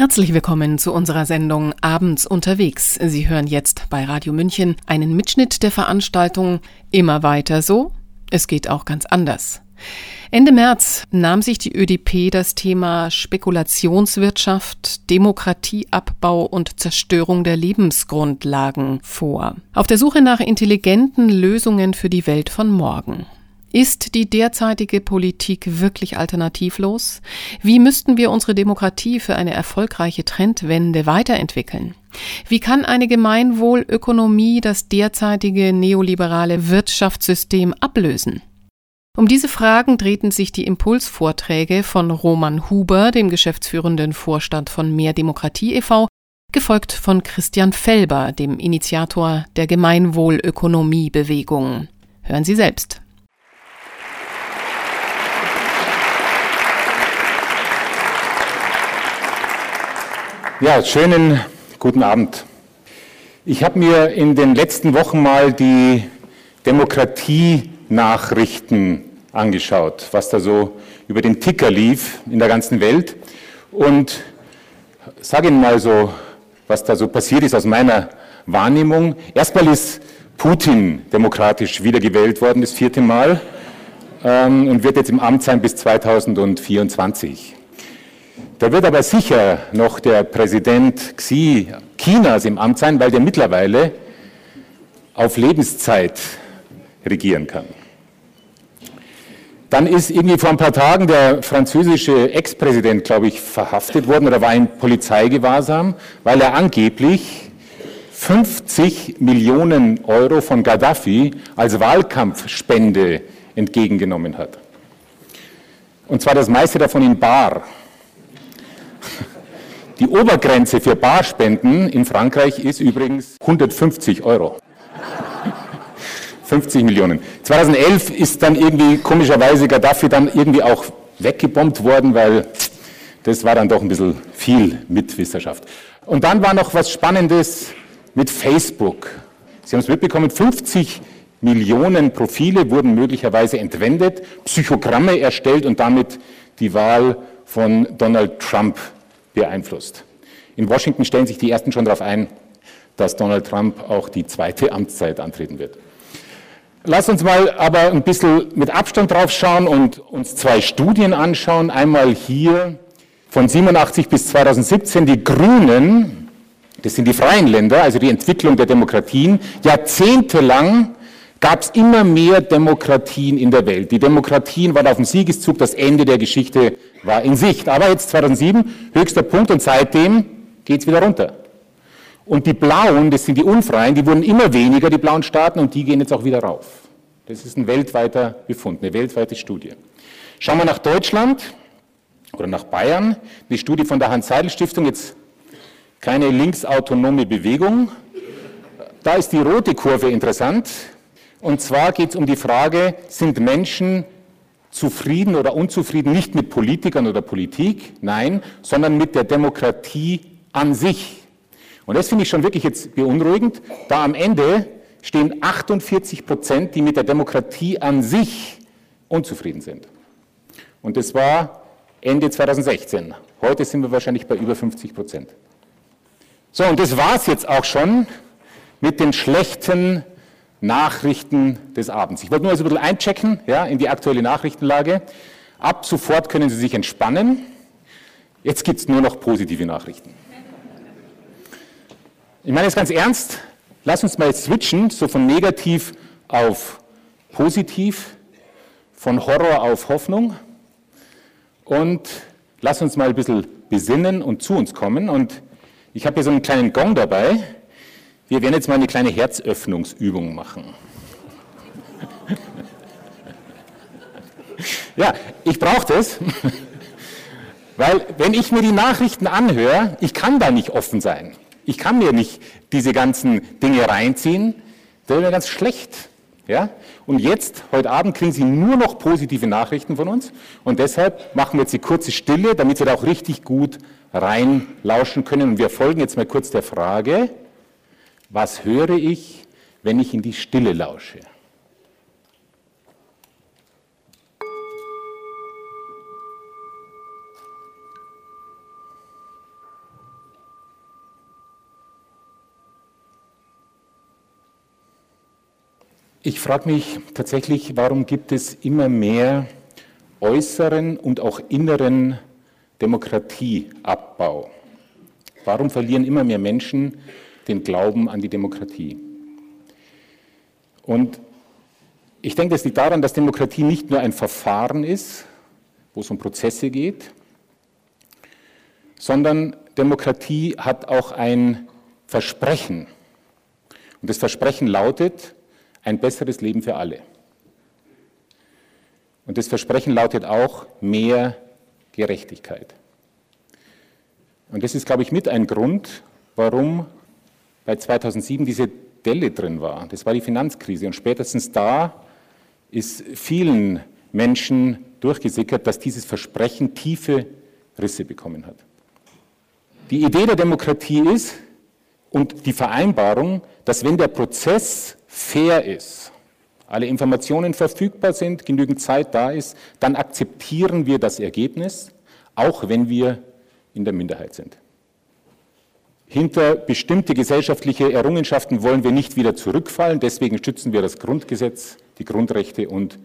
Herzlich willkommen zu unserer Sendung Abends unterwegs. Sie hören jetzt bei Radio München einen Mitschnitt der Veranstaltung Immer weiter so. Es geht auch ganz anders. Ende März nahm sich die ÖDP das Thema Spekulationswirtschaft, Demokratieabbau und Zerstörung der Lebensgrundlagen vor. Auf der Suche nach intelligenten Lösungen für die Welt von morgen. Ist die derzeitige Politik wirklich alternativlos? Wie müssten wir unsere Demokratie für eine erfolgreiche Trendwende weiterentwickeln? Wie kann eine Gemeinwohlökonomie das derzeitige neoliberale Wirtschaftssystem ablösen? Um diese Fragen drehten sich die Impulsvorträge von Roman Huber, dem geschäftsführenden Vorstand von Mehr Demokratie e.V., gefolgt von Christian Felber, dem Initiator der Gemeinwohlökonomiebewegung. Hören Sie selbst. Ja, schönen guten Abend. Ich habe mir in den letzten Wochen mal die Demokratie-Nachrichten angeschaut, was da so über den Ticker lief in der ganzen Welt und sage Ihnen mal so, was da so passiert ist aus meiner Wahrnehmung. Erstmal ist Putin demokratisch wiedergewählt worden, das vierte Mal, ähm, und wird jetzt im Amt sein bis 2024. Da wird aber sicher noch der Präsident Xi Chinas im Amt sein, weil der mittlerweile auf Lebenszeit regieren kann. Dann ist irgendwie vor ein paar Tagen der französische Ex-Präsident, glaube ich, verhaftet worden oder war in Polizeigewahrsam, weil er angeblich 50 Millionen Euro von Gaddafi als Wahlkampfspende entgegengenommen hat. Und zwar das meiste davon in Bar. Die Obergrenze für Barspenden in Frankreich ist übrigens 150 Euro. 50 Millionen. 2011 ist dann irgendwie komischerweise Gaddafi dann irgendwie auch weggebombt worden, weil das war dann doch ein bisschen viel mit Wissenschaft. Und dann war noch was Spannendes mit Facebook. Sie haben es mitbekommen, 50 Millionen Profile wurden möglicherweise entwendet, Psychogramme erstellt und damit die Wahl von Donald Trump beeinflusst. In Washington stellen sich die Ersten schon darauf ein, dass Donald Trump auch die zweite Amtszeit antreten wird. Lass uns mal aber ein bisschen mit Abstand drauf schauen und uns zwei Studien anschauen. Einmal hier von 87 bis 2017 die Grünen, das sind die freien Länder, also die Entwicklung der Demokratien, jahrzehntelang gab es immer mehr Demokratien in der Welt. Die Demokratien waren auf dem Siegeszug, das Ende der Geschichte war in Sicht. Aber jetzt 2007, höchster Punkt und seitdem geht es wieder runter. Und die Blauen, das sind die Unfreien, die wurden immer weniger, die blauen Staaten, und die gehen jetzt auch wieder rauf. Das ist ein weltweiter Befund, eine weltweite Studie. Schauen wir nach Deutschland oder nach Bayern, die Studie von der Hans-Seidel-Stiftung, jetzt keine linksautonome Bewegung. Da ist die rote Kurve interessant. Und zwar geht es um die Frage, sind Menschen zufrieden oder unzufrieden nicht mit Politikern oder Politik, nein, sondern mit der Demokratie an sich. Und das finde ich schon wirklich jetzt beunruhigend, da am Ende stehen 48 Prozent, die mit der Demokratie an sich unzufrieden sind. Und das war Ende 2016. Heute sind wir wahrscheinlich bei über 50 Prozent. So, und das war es jetzt auch schon mit den schlechten Nachrichten des Abends. Ich wollte nur also ein bisschen einchecken ja, in die aktuelle Nachrichtenlage. Ab sofort können Sie sich entspannen. Jetzt gibt es nur noch positive Nachrichten. Ich meine es ganz ernst. Lass uns mal jetzt switchen, so von negativ auf positiv, von Horror auf Hoffnung. Und lass uns mal ein bisschen besinnen und zu uns kommen. Und ich habe hier so einen kleinen Gong dabei. Wir werden jetzt mal eine kleine Herzöffnungsübung machen. Ja, ich brauche das, weil wenn ich mir die Nachrichten anhöre, ich kann da nicht offen sein. Ich kann mir nicht diese ganzen Dinge reinziehen. Das wäre ganz schlecht. Ja? Und jetzt, heute Abend, kriegen Sie nur noch positive Nachrichten von uns. Und deshalb machen wir jetzt die kurze Stille, damit Sie da auch richtig gut reinlauschen können. Und wir folgen jetzt mal kurz der Frage, was höre ich, wenn ich in die Stille lausche? Ich frage mich tatsächlich, warum gibt es immer mehr äußeren und auch inneren Demokratieabbau? Warum verlieren immer mehr Menschen den Glauben an die Demokratie? Und ich denke, das liegt daran, dass Demokratie nicht nur ein Verfahren ist, wo es um Prozesse geht, sondern Demokratie hat auch ein Versprechen. Und das Versprechen lautet, ein besseres Leben für alle. Und das Versprechen lautet auch mehr Gerechtigkeit. Und das ist, glaube ich, mit ein Grund, warum bei 2007 diese Delle drin war. Das war die Finanzkrise. Und spätestens da ist vielen Menschen durchgesickert, dass dieses Versprechen tiefe Risse bekommen hat. Die Idee der Demokratie ist und die Vereinbarung, dass wenn der Prozess fair ist, alle Informationen verfügbar sind, genügend Zeit da ist, dann akzeptieren wir das Ergebnis, auch wenn wir in der Minderheit sind. Hinter bestimmte gesellschaftliche Errungenschaften wollen wir nicht wieder zurückfallen, deswegen schützen wir das Grundgesetz, die Grundrechte und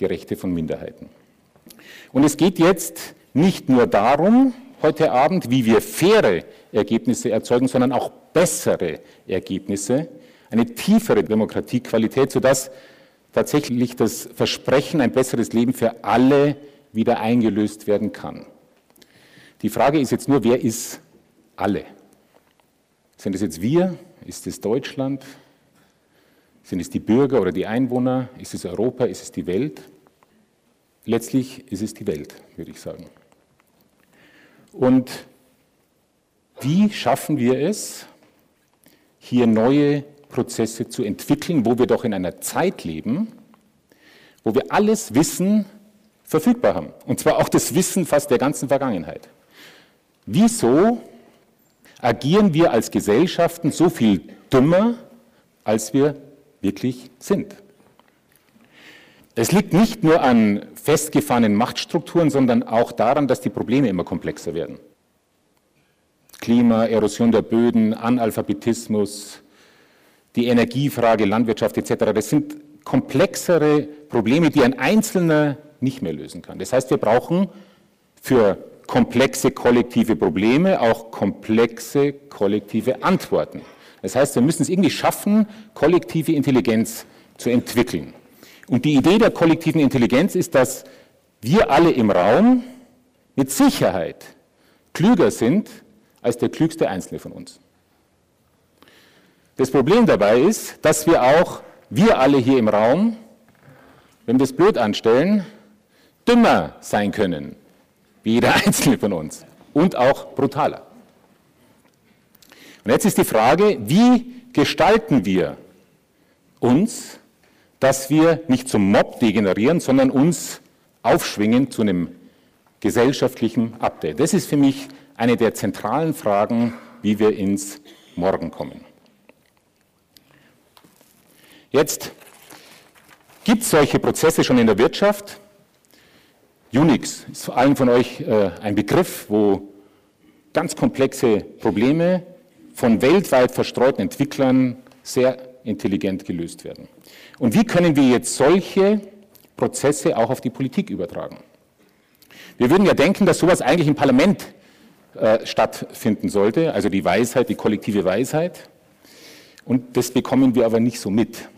die Rechte von Minderheiten. Und es geht jetzt nicht nur darum, heute Abend, wie wir faire Ergebnisse erzeugen, sondern auch bessere Ergebnisse, eine tiefere Demokratiequalität, sodass tatsächlich das Versprechen, ein besseres Leben für alle wieder eingelöst werden kann. Die Frage ist jetzt nur, wer ist alle? Sind es jetzt wir? Ist es Deutschland? Sind es die Bürger oder die Einwohner? Ist es Europa? Ist es die Welt? Letztlich ist es die Welt, würde ich sagen. Und wie schaffen wir es, hier neue Prozesse zu entwickeln, wo wir doch in einer Zeit leben, wo wir alles Wissen verfügbar haben. Und zwar auch das Wissen fast der ganzen Vergangenheit. Wieso agieren wir als Gesellschaften so viel dümmer, als wir wirklich sind? Es liegt nicht nur an festgefahrenen Machtstrukturen, sondern auch daran, dass die Probleme immer komplexer werden. Klima, Erosion der Böden, Analphabetismus, die Energiefrage, Landwirtschaft etc. Das sind komplexere Probleme, die ein Einzelner nicht mehr lösen kann. Das heißt, wir brauchen für komplexe kollektive Probleme auch komplexe kollektive Antworten. Das heißt, wir müssen es irgendwie schaffen, kollektive Intelligenz zu entwickeln. Und die Idee der kollektiven Intelligenz ist, dass wir alle im Raum mit Sicherheit klüger sind als der klügste Einzelne von uns. Das Problem dabei ist, dass wir auch, wir alle hier im Raum, wenn wir es blöd anstellen, dümmer sein können, jeder Einzelne von uns und auch brutaler. Und jetzt ist die Frage, wie gestalten wir uns, dass wir nicht zum Mob degenerieren, sondern uns aufschwingen zu einem gesellschaftlichen Update. Das ist für mich eine der zentralen Fragen, wie wir ins Morgen kommen. Jetzt gibt es solche Prozesse schon in der Wirtschaft. Unix ist vor allem von euch äh, ein Begriff, wo ganz komplexe Probleme von weltweit verstreuten Entwicklern sehr intelligent gelöst werden. Und wie können wir jetzt solche Prozesse auch auf die Politik übertragen? Wir würden ja denken, dass sowas eigentlich im Parlament äh, stattfinden sollte, also die Weisheit, die kollektive Weisheit. Und das bekommen wir aber nicht so mit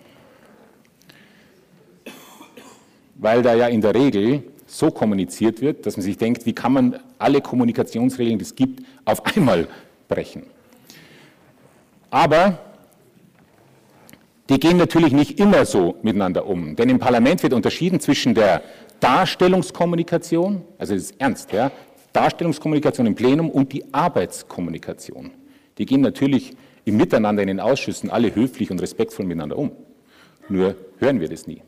weil da ja in der Regel so kommuniziert wird, dass man sich denkt, wie kann man alle Kommunikationsregeln, die es gibt, auf einmal brechen. Aber die gehen natürlich nicht immer so miteinander um, denn im Parlament wird unterschieden zwischen der Darstellungskommunikation, also das ist ernst, ja, Darstellungskommunikation im Plenum und die Arbeitskommunikation. Die gehen natürlich im Miteinander in den Ausschüssen alle höflich und respektvoll miteinander um. Nur hören wir das nie.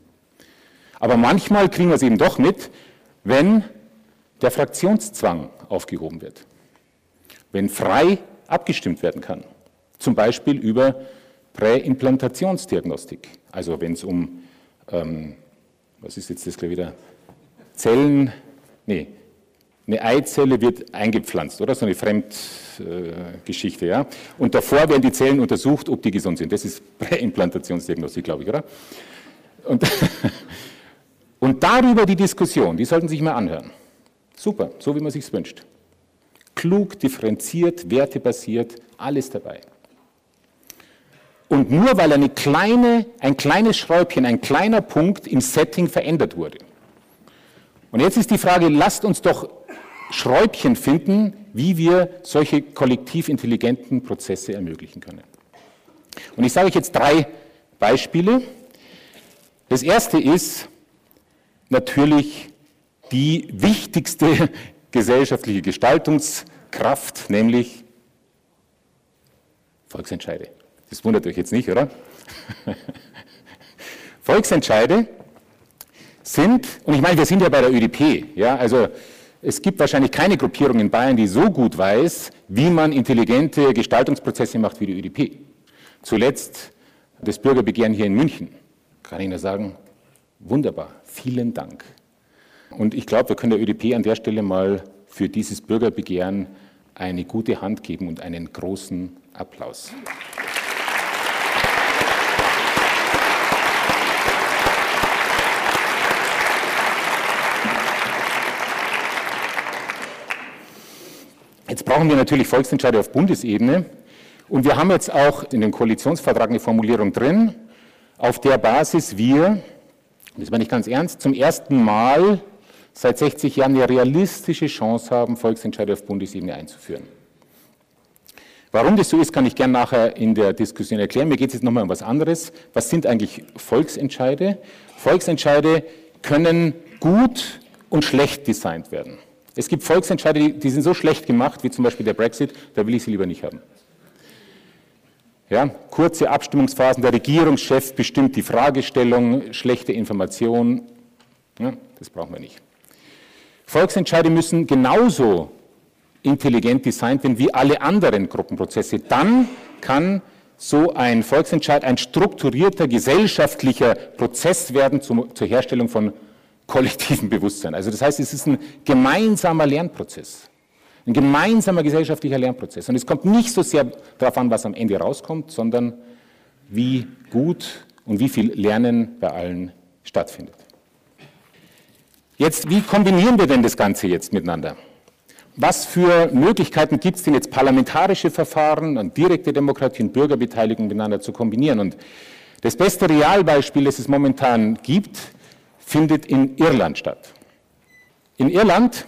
Aber manchmal kriegen wir es eben doch mit, wenn der Fraktionszwang aufgehoben wird, wenn frei abgestimmt werden kann, zum Beispiel über Präimplantationsdiagnostik, also wenn es um, ähm, was ist jetzt das gleich wieder, Zellen, nee, eine Eizelle wird eingepflanzt, oder? So eine Fremdgeschichte, äh, ja? Und davor werden die Zellen untersucht, ob die gesund sind. Das ist Präimplantationsdiagnostik, glaube ich, oder? Und, und darüber die Diskussion, die sollten Sie sich mal anhören. Super, so wie man sich wünscht. Klug, differenziert, wertebasiert, alles dabei. Und nur weil eine kleine, ein kleines Schräubchen, ein kleiner Punkt im Setting verändert wurde. Und jetzt ist die Frage, lasst uns doch Schräubchen finden, wie wir solche kollektiv intelligenten Prozesse ermöglichen können. Und ich sage euch jetzt drei Beispiele. Das erste ist natürlich die wichtigste gesellschaftliche Gestaltungskraft, nämlich Volksentscheide. Das wundert euch jetzt nicht, oder? Volksentscheide sind, und ich meine, wir sind ja bei der ÖDP, ja, also es gibt wahrscheinlich keine Gruppierung in Bayern, die so gut weiß, wie man intelligente Gestaltungsprozesse macht wie die ÖDP. Zuletzt das Bürgerbegehren hier in München. Kann ich nur sagen, wunderbar, vielen Dank. Und ich glaube, wir können der ÖDP an der Stelle mal für dieses Bürgerbegehren eine gute Hand geben und einen großen Applaus. Jetzt brauchen wir natürlich Volksentscheide auf Bundesebene. Und wir haben jetzt auch in dem Koalitionsvertrag eine Formulierung drin, auf der Basis wir, das meine ich ganz ernst, zum ersten Mal seit 60 Jahren eine realistische Chance haben, Volksentscheide auf Bundesebene einzuführen. Warum das so ist, kann ich gerne nachher in der Diskussion erklären. Mir geht es jetzt nochmal um was anderes. Was sind eigentlich Volksentscheide? Volksentscheide können gut und schlecht designt werden. Es gibt Volksentscheide, die sind so schlecht gemacht, wie zum Beispiel der Brexit, da will ich sie lieber nicht haben. Ja, kurze Abstimmungsphasen, der Regierungschef bestimmt die Fragestellung, schlechte Information, ja, das brauchen wir nicht. Volksentscheide müssen genauso intelligent designt werden wie alle anderen Gruppenprozesse. Dann kann so ein Volksentscheid ein strukturierter gesellschaftlicher Prozess werden zum, zur Herstellung von kollektivem Bewusstsein. Also das heißt, es ist ein gemeinsamer Lernprozess, ein gemeinsamer gesellschaftlicher Lernprozess. Und es kommt nicht so sehr darauf an, was am Ende rauskommt, sondern wie gut und wie viel Lernen bei allen stattfindet. Jetzt, wie kombinieren wir denn das Ganze jetzt miteinander? Was für Möglichkeiten gibt es denn jetzt, parlamentarische Verfahren und direkte Demokratie und Bürgerbeteiligung miteinander zu kombinieren? Und das beste Realbeispiel, das es momentan gibt, findet in Irland statt. In Irland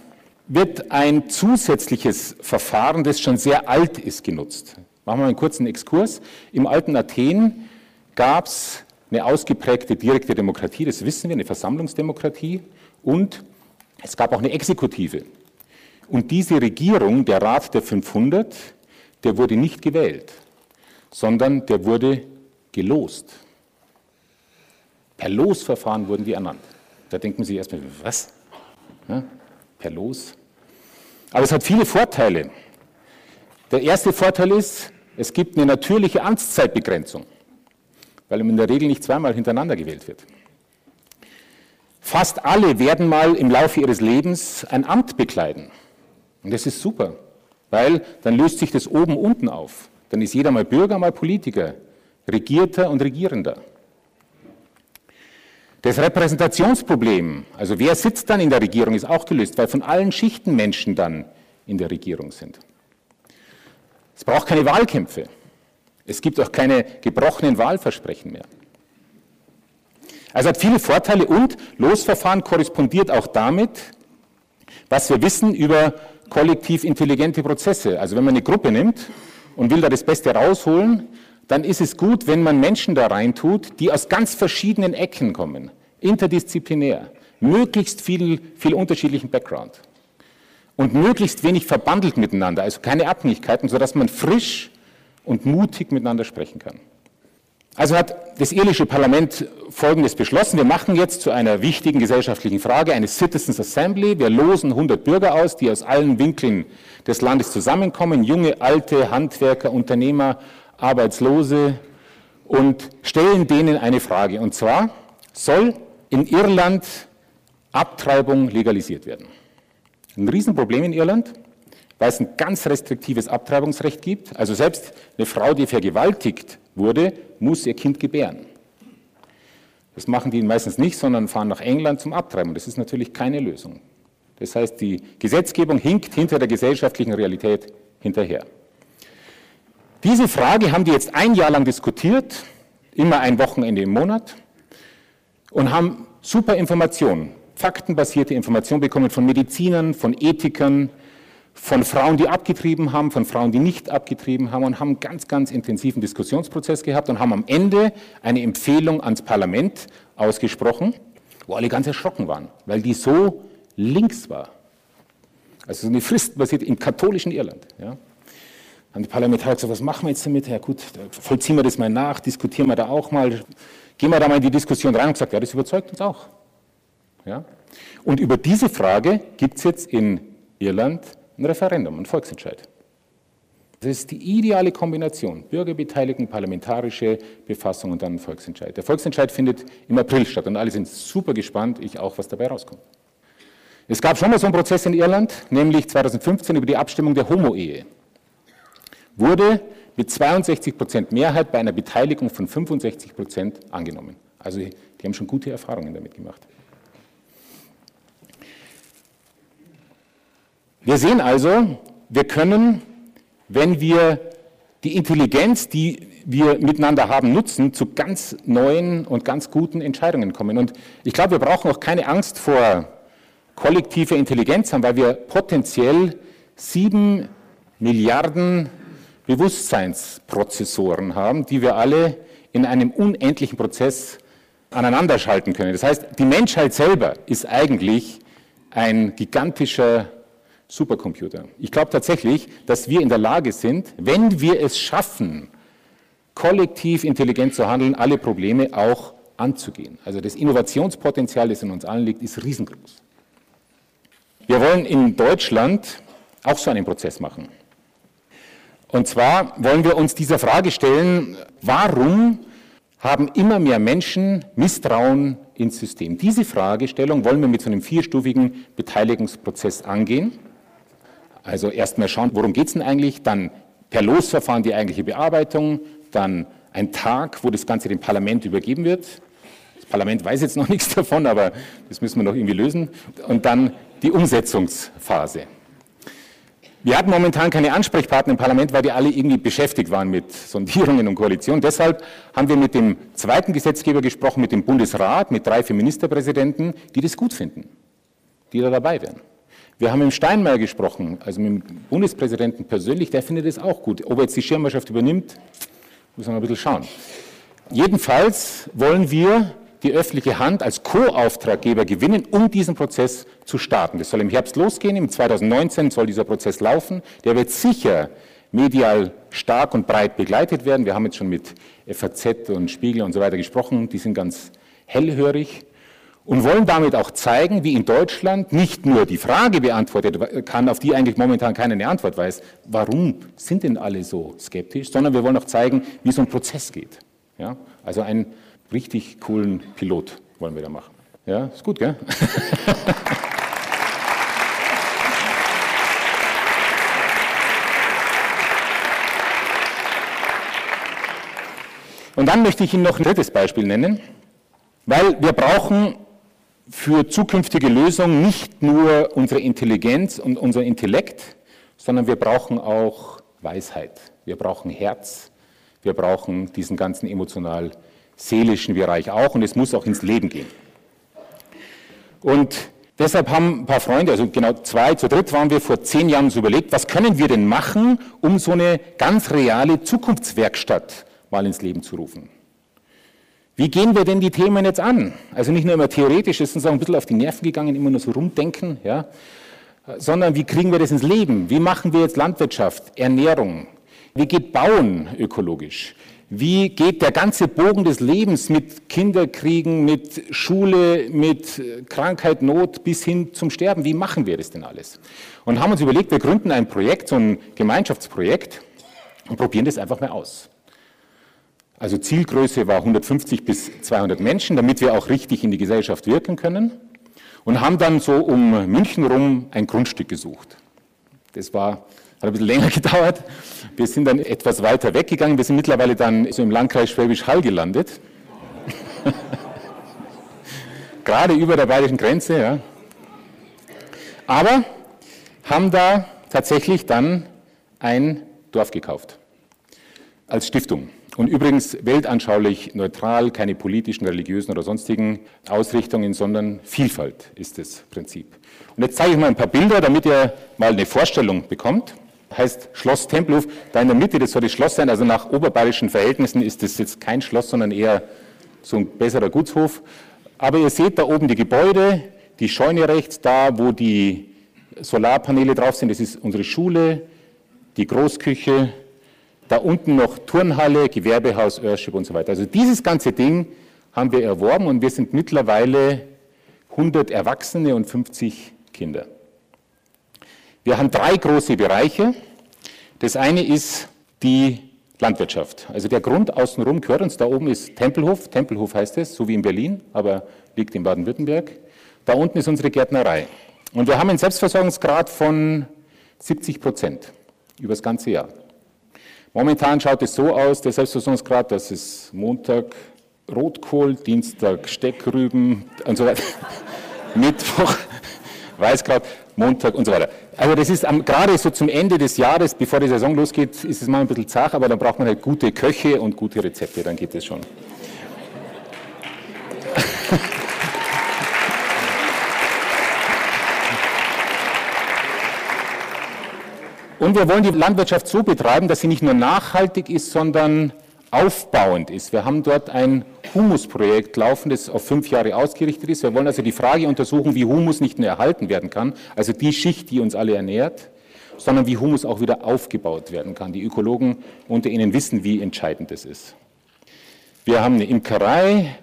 wird ein zusätzliches Verfahren, das schon sehr alt ist, genutzt. Machen wir einen kurzen Exkurs. Im alten Athen gab es eine ausgeprägte direkte Demokratie, das wissen wir, eine Versammlungsdemokratie und es gab auch eine Exekutive. Und diese Regierung, der Rat der 500, der wurde nicht gewählt, sondern der wurde gelost. Per Losverfahren wurden die ernannt. Da denken Sie erstmal, was? Ja, per Los. Aber es hat viele Vorteile. Der erste Vorteil ist, es gibt eine natürliche Amtszeitbegrenzung, weil in der Regel nicht zweimal hintereinander gewählt wird. Fast alle werden mal im Laufe ihres Lebens ein Amt bekleiden. Und das ist super, weil dann löst sich das oben unten auf. Dann ist jeder mal Bürger, mal Politiker, Regierter und Regierender. Das Repräsentationsproblem, also wer sitzt dann in der Regierung, ist auch gelöst, weil von allen Schichten Menschen dann in der Regierung sind. Es braucht keine Wahlkämpfe. Es gibt auch keine gebrochenen Wahlversprechen mehr. Also hat viele Vorteile und Losverfahren korrespondiert auch damit, was wir wissen über kollektiv intelligente Prozesse. Also wenn man eine Gruppe nimmt und will da das Beste rausholen, dann ist es gut, wenn man Menschen da reintut, die aus ganz verschiedenen Ecken kommen, interdisziplinär, möglichst viel, viel unterschiedlichen Background und möglichst wenig verbandelt miteinander, also keine Abhängigkeiten, sodass man frisch und mutig miteinander sprechen kann. Also hat das irische Parlament Folgendes beschlossen. Wir machen jetzt zu einer wichtigen gesellschaftlichen Frage eine Citizens Assembly. Wir losen 100 Bürger aus, die aus allen Winkeln des Landes zusammenkommen, junge, alte, Handwerker, Unternehmer, Arbeitslose und stellen denen eine Frage. Und zwar, soll in Irland Abtreibung legalisiert werden? Ein Riesenproblem in Irland, weil es ein ganz restriktives Abtreibungsrecht gibt. Also selbst eine Frau, die vergewaltigt wurde, muss ihr Kind gebären. Das machen die meistens nicht, sondern fahren nach England zum Abtreiben. Das ist natürlich keine Lösung. Das heißt, die Gesetzgebung hinkt hinter der gesellschaftlichen Realität hinterher. Diese Frage haben die jetzt ein Jahr lang diskutiert, immer ein Wochenende im Monat, und haben super Informationen, faktenbasierte Informationen bekommen von Medizinern, von Ethikern, von Frauen, die abgetrieben haben, von Frauen, die nicht abgetrieben haben und haben einen ganz, ganz intensiven Diskussionsprozess gehabt und haben am Ende eine Empfehlung ans Parlament ausgesprochen, wo alle ganz erschrocken waren, weil die so links war. Also so eine fristenbasierte im katholischen Irland. Ja. Haben die Parlamentarier gesagt, was machen wir jetzt damit? Ja gut, vollziehen wir das mal nach, diskutieren wir da auch mal, gehen wir da mal in die Diskussion rein und gesagt, ja, das überzeugt uns auch. Ja. Und über diese Frage gibt es jetzt in Irland ein Referendum, ein Volksentscheid. Das ist die ideale Kombination. Bürgerbeteiligung, parlamentarische Befassung und dann ein Volksentscheid. Der Volksentscheid findet im April statt und alle sind super gespannt, ich auch, was dabei rauskommt. Es gab schon mal so einen Prozess in Irland, nämlich 2015 über die Abstimmung der Homo-Ehe. Wurde mit 62 Prozent Mehrheit bei einer Beteiligung von 65 Prozent angenommen. Also die haben schon gute Erfahrungen damit gemacht. Wir sehen also, wir können, wenn wir die Intelligenz, die wir miteinander haben, nutzen, zu ganz neuen und ganz guten Entscheidungen kommen. Und ich glaube, wir brauchen auch keine Angst vor kollektiver Intelligenz haben, weil wir potenziell sieben Milliarden Bewusstseinsprozessoren haben, die wir alle in einem unendlichen Prozess aneinander schalten können. Das heißt, die Menschheit selber ist eigentlich ein gigantischer Supercomputer. Ich glaube tatsächlich, dass wir in der Lage sind, wenn wir es schaffen, kollektiv intelligent zu handeln, alle Probleme auch anzugehen. Also das Innovationspotenzial, das in uns allen liegt, ist riesengroß. Wir wollen in Deutschland auch so einen Prozess machen. Und zwar wollen wir uns dieser Frage stellen, warum haben immer mehr Menschen Misstrauen ins System? Diese Fragestellung wollen wir mit so einem vierstufigen Beteiligungsprozess angehen. Also erstmal schauen, worum geht es denn eigentlich, dann per Losverfahren die eigentliche Bearbeitung, dann ein Tag, wo das Ganze dem Parlament übergeben wird. Das Parlament weiß jetzt noch nichts davon, aber das müssen wir noch irgendwie lösen. Und dann die Umsetzungsphase. Wir hatten momentan keine Ansprechpartner im Parlament, weil die alle irgendwie beschäftigt waren mit Sondierungen und Koalitionen. Deshalb haben wir mit dem zweiten Gesetzgeber gesprochen, mit dem Bundesrat, mit drei, vier Ministerpräsidenten, die das gut finden, die da dabei wären. Wir haben mit Steinmeier gesprochen, also mit dem Bundespräsidenten persönlich, der findet es auch gut. Ob er jetzt die Schirmherrschaft übernimmt, muss man ein bisschen schauen. Jedenfalls wollen wir die öffentliche Hand als Co-Auftraggeber gewinnen, um diesen Prozess zu starten. Das soll im Herbst losgehen, im 2019 soll dieser Prozess laufen. Der wird sicher medial stark und breit begleitet werden. Wir haben jetzt schon mit FAZ und Spiegel und so weiter gesprochen, die sind ganz hellhörig und wollen damit auch zeigen, wie in Deutschland nicht nur die Frage beantwortet kann, auf die eigentlich momentan keiner eine Antwort weiß, warum sind denn alle so skeptisch, sondern wir wollen auch zeigen, wie so ein Prozess geht. Ja? Also einen richtig coolen Pilot wollen wir da machen. Ja, ist gut, gell? Und dann möchte ich Ihnen noch ein drittes Beispiel nennen, weil wir brauchen für zukünftige Lösungen nicht nur unsere Intelligenz und unser Intellekt, sondern wir brauchen auch Weisheit. Wir brauchen Herz. Wir brauchen diesen ganzen emotional-seelischen Bereich auch und es muss auch ins Leben gehen. Und deshalb haben ein paar Freunde, also genau zwei, zu dritt waren wir vor zehn Jahren uns überlegt, was können wir denn machen, um so eine ganz reale Zukunftswerkstatt mal ins Leben zu rufen. Wie gehen wir denn die Themen jetzt an? Also nicht nur immer theoretisch, ist uns auch ein bisschen auf die Nerven gegangen, immer nur so rumdenken, ja, sondern wie kriegen wir das ins Leben? Wie machen wir jetzt Landwirtschaft, Ernährung? Wie geht Bauen ökologisch? Wie geht der ganze Bogen des Lebens mit Kinderkriegen, mit Schule, mit Krankheit, Not bis hin zum Sterben? Wie machen wir das denn alles? Und haben uns überlegt, wir gründen ein Projekt, so ein Gemeinschaftsprojekt und probieren das einfach mal aus. Also Zielgröße war 150 bis 200 Menschen, damit wir auch richtig in die Gesellschaft wirken können. Und haben dann so um München rum ein Grundstück gesucht. Das war, hat ein bisschen länger gedauert. Wir sind dann etwas weiter weggegangen. Wir sind mittlerweile dann so im Landkreis Schwäbisch Hall gelandet. gerade über der bayerischen Grenze. Ja. Aber haben da tatsächlich dann ein Dorf gekauft als Stiftung. Und übrigens weltanschaulich neutral, keine politischen, religiösen oder sonstigen Ausrichtungen, sondern Vielfalt ist das Prinzip. Und jetzt zeige ich mal ein paar Bilder, damit ihr mal eine Vorstellung bekommt. Heißt Schloss Tempelhof, da in der Mitte, das soll das Schloss sein, also nach oberbayerischen Verhältnissen ist das jetzt kein Schloss, sondern eher so ein besserer Gutshof. Aber ihr seht da oben die Gebäude, die Scheune rechts, da wo die Solarpaneele drauf sind, das ist unsere Schule, die Großküche, da unten noch Turnhalle, Gewerbehaus, Earthship und so weiter. Also dieses ganze Ding haben wir erworben und wir sind mittlerweile 100 Erwachsene und 50 Kinder. Wir haben drei große Bereiche. Das eine ist die Landwirtschaft. Also der Grund außenrum gehört uns. Da oben ist Tempelhof. Tempelhof heißt es, so wie in Berlin, aber liegt in Baden-Württemberg. Da unten ist unsere Gärtnerei. Und wir haben einen Selbstversorgungsgrad von 70 Prozent über das ganze Jahr. Momentan schaut es so aus, der Selbstversorgungsgrad, dass es Montag Rotkohl, Dienstag Steckrüben und so weiter, Mittwoch Weißkraut, Montag und so weiter. Also das ist am, gerade so zum Ende des Jahres, bevor die Saison losgeht, ist es mal ein bisschen zart, aber dann braucht man halt gute Köche und gute Rezepte, dann geht es schon. Und wir wollen die Landwirtschaft so betreiben, dass sie nicht nur nachhaltig ist, sondern aufbauend ist. Wir haben dort ein Humusprojekt laufen, das auf fünf Jahre ausgerichtet ist. Wir wollen also die Frage untersuchen, wie Humus nicht nur erhalten werden kann, also die Schicht, die uns alle ernährt, sondern wie Humus auch wieder aufgebaut werden kann. Die Ökologen unter Ihnen wissen, wie entscheidend das ist. Wir haben eine Imkerei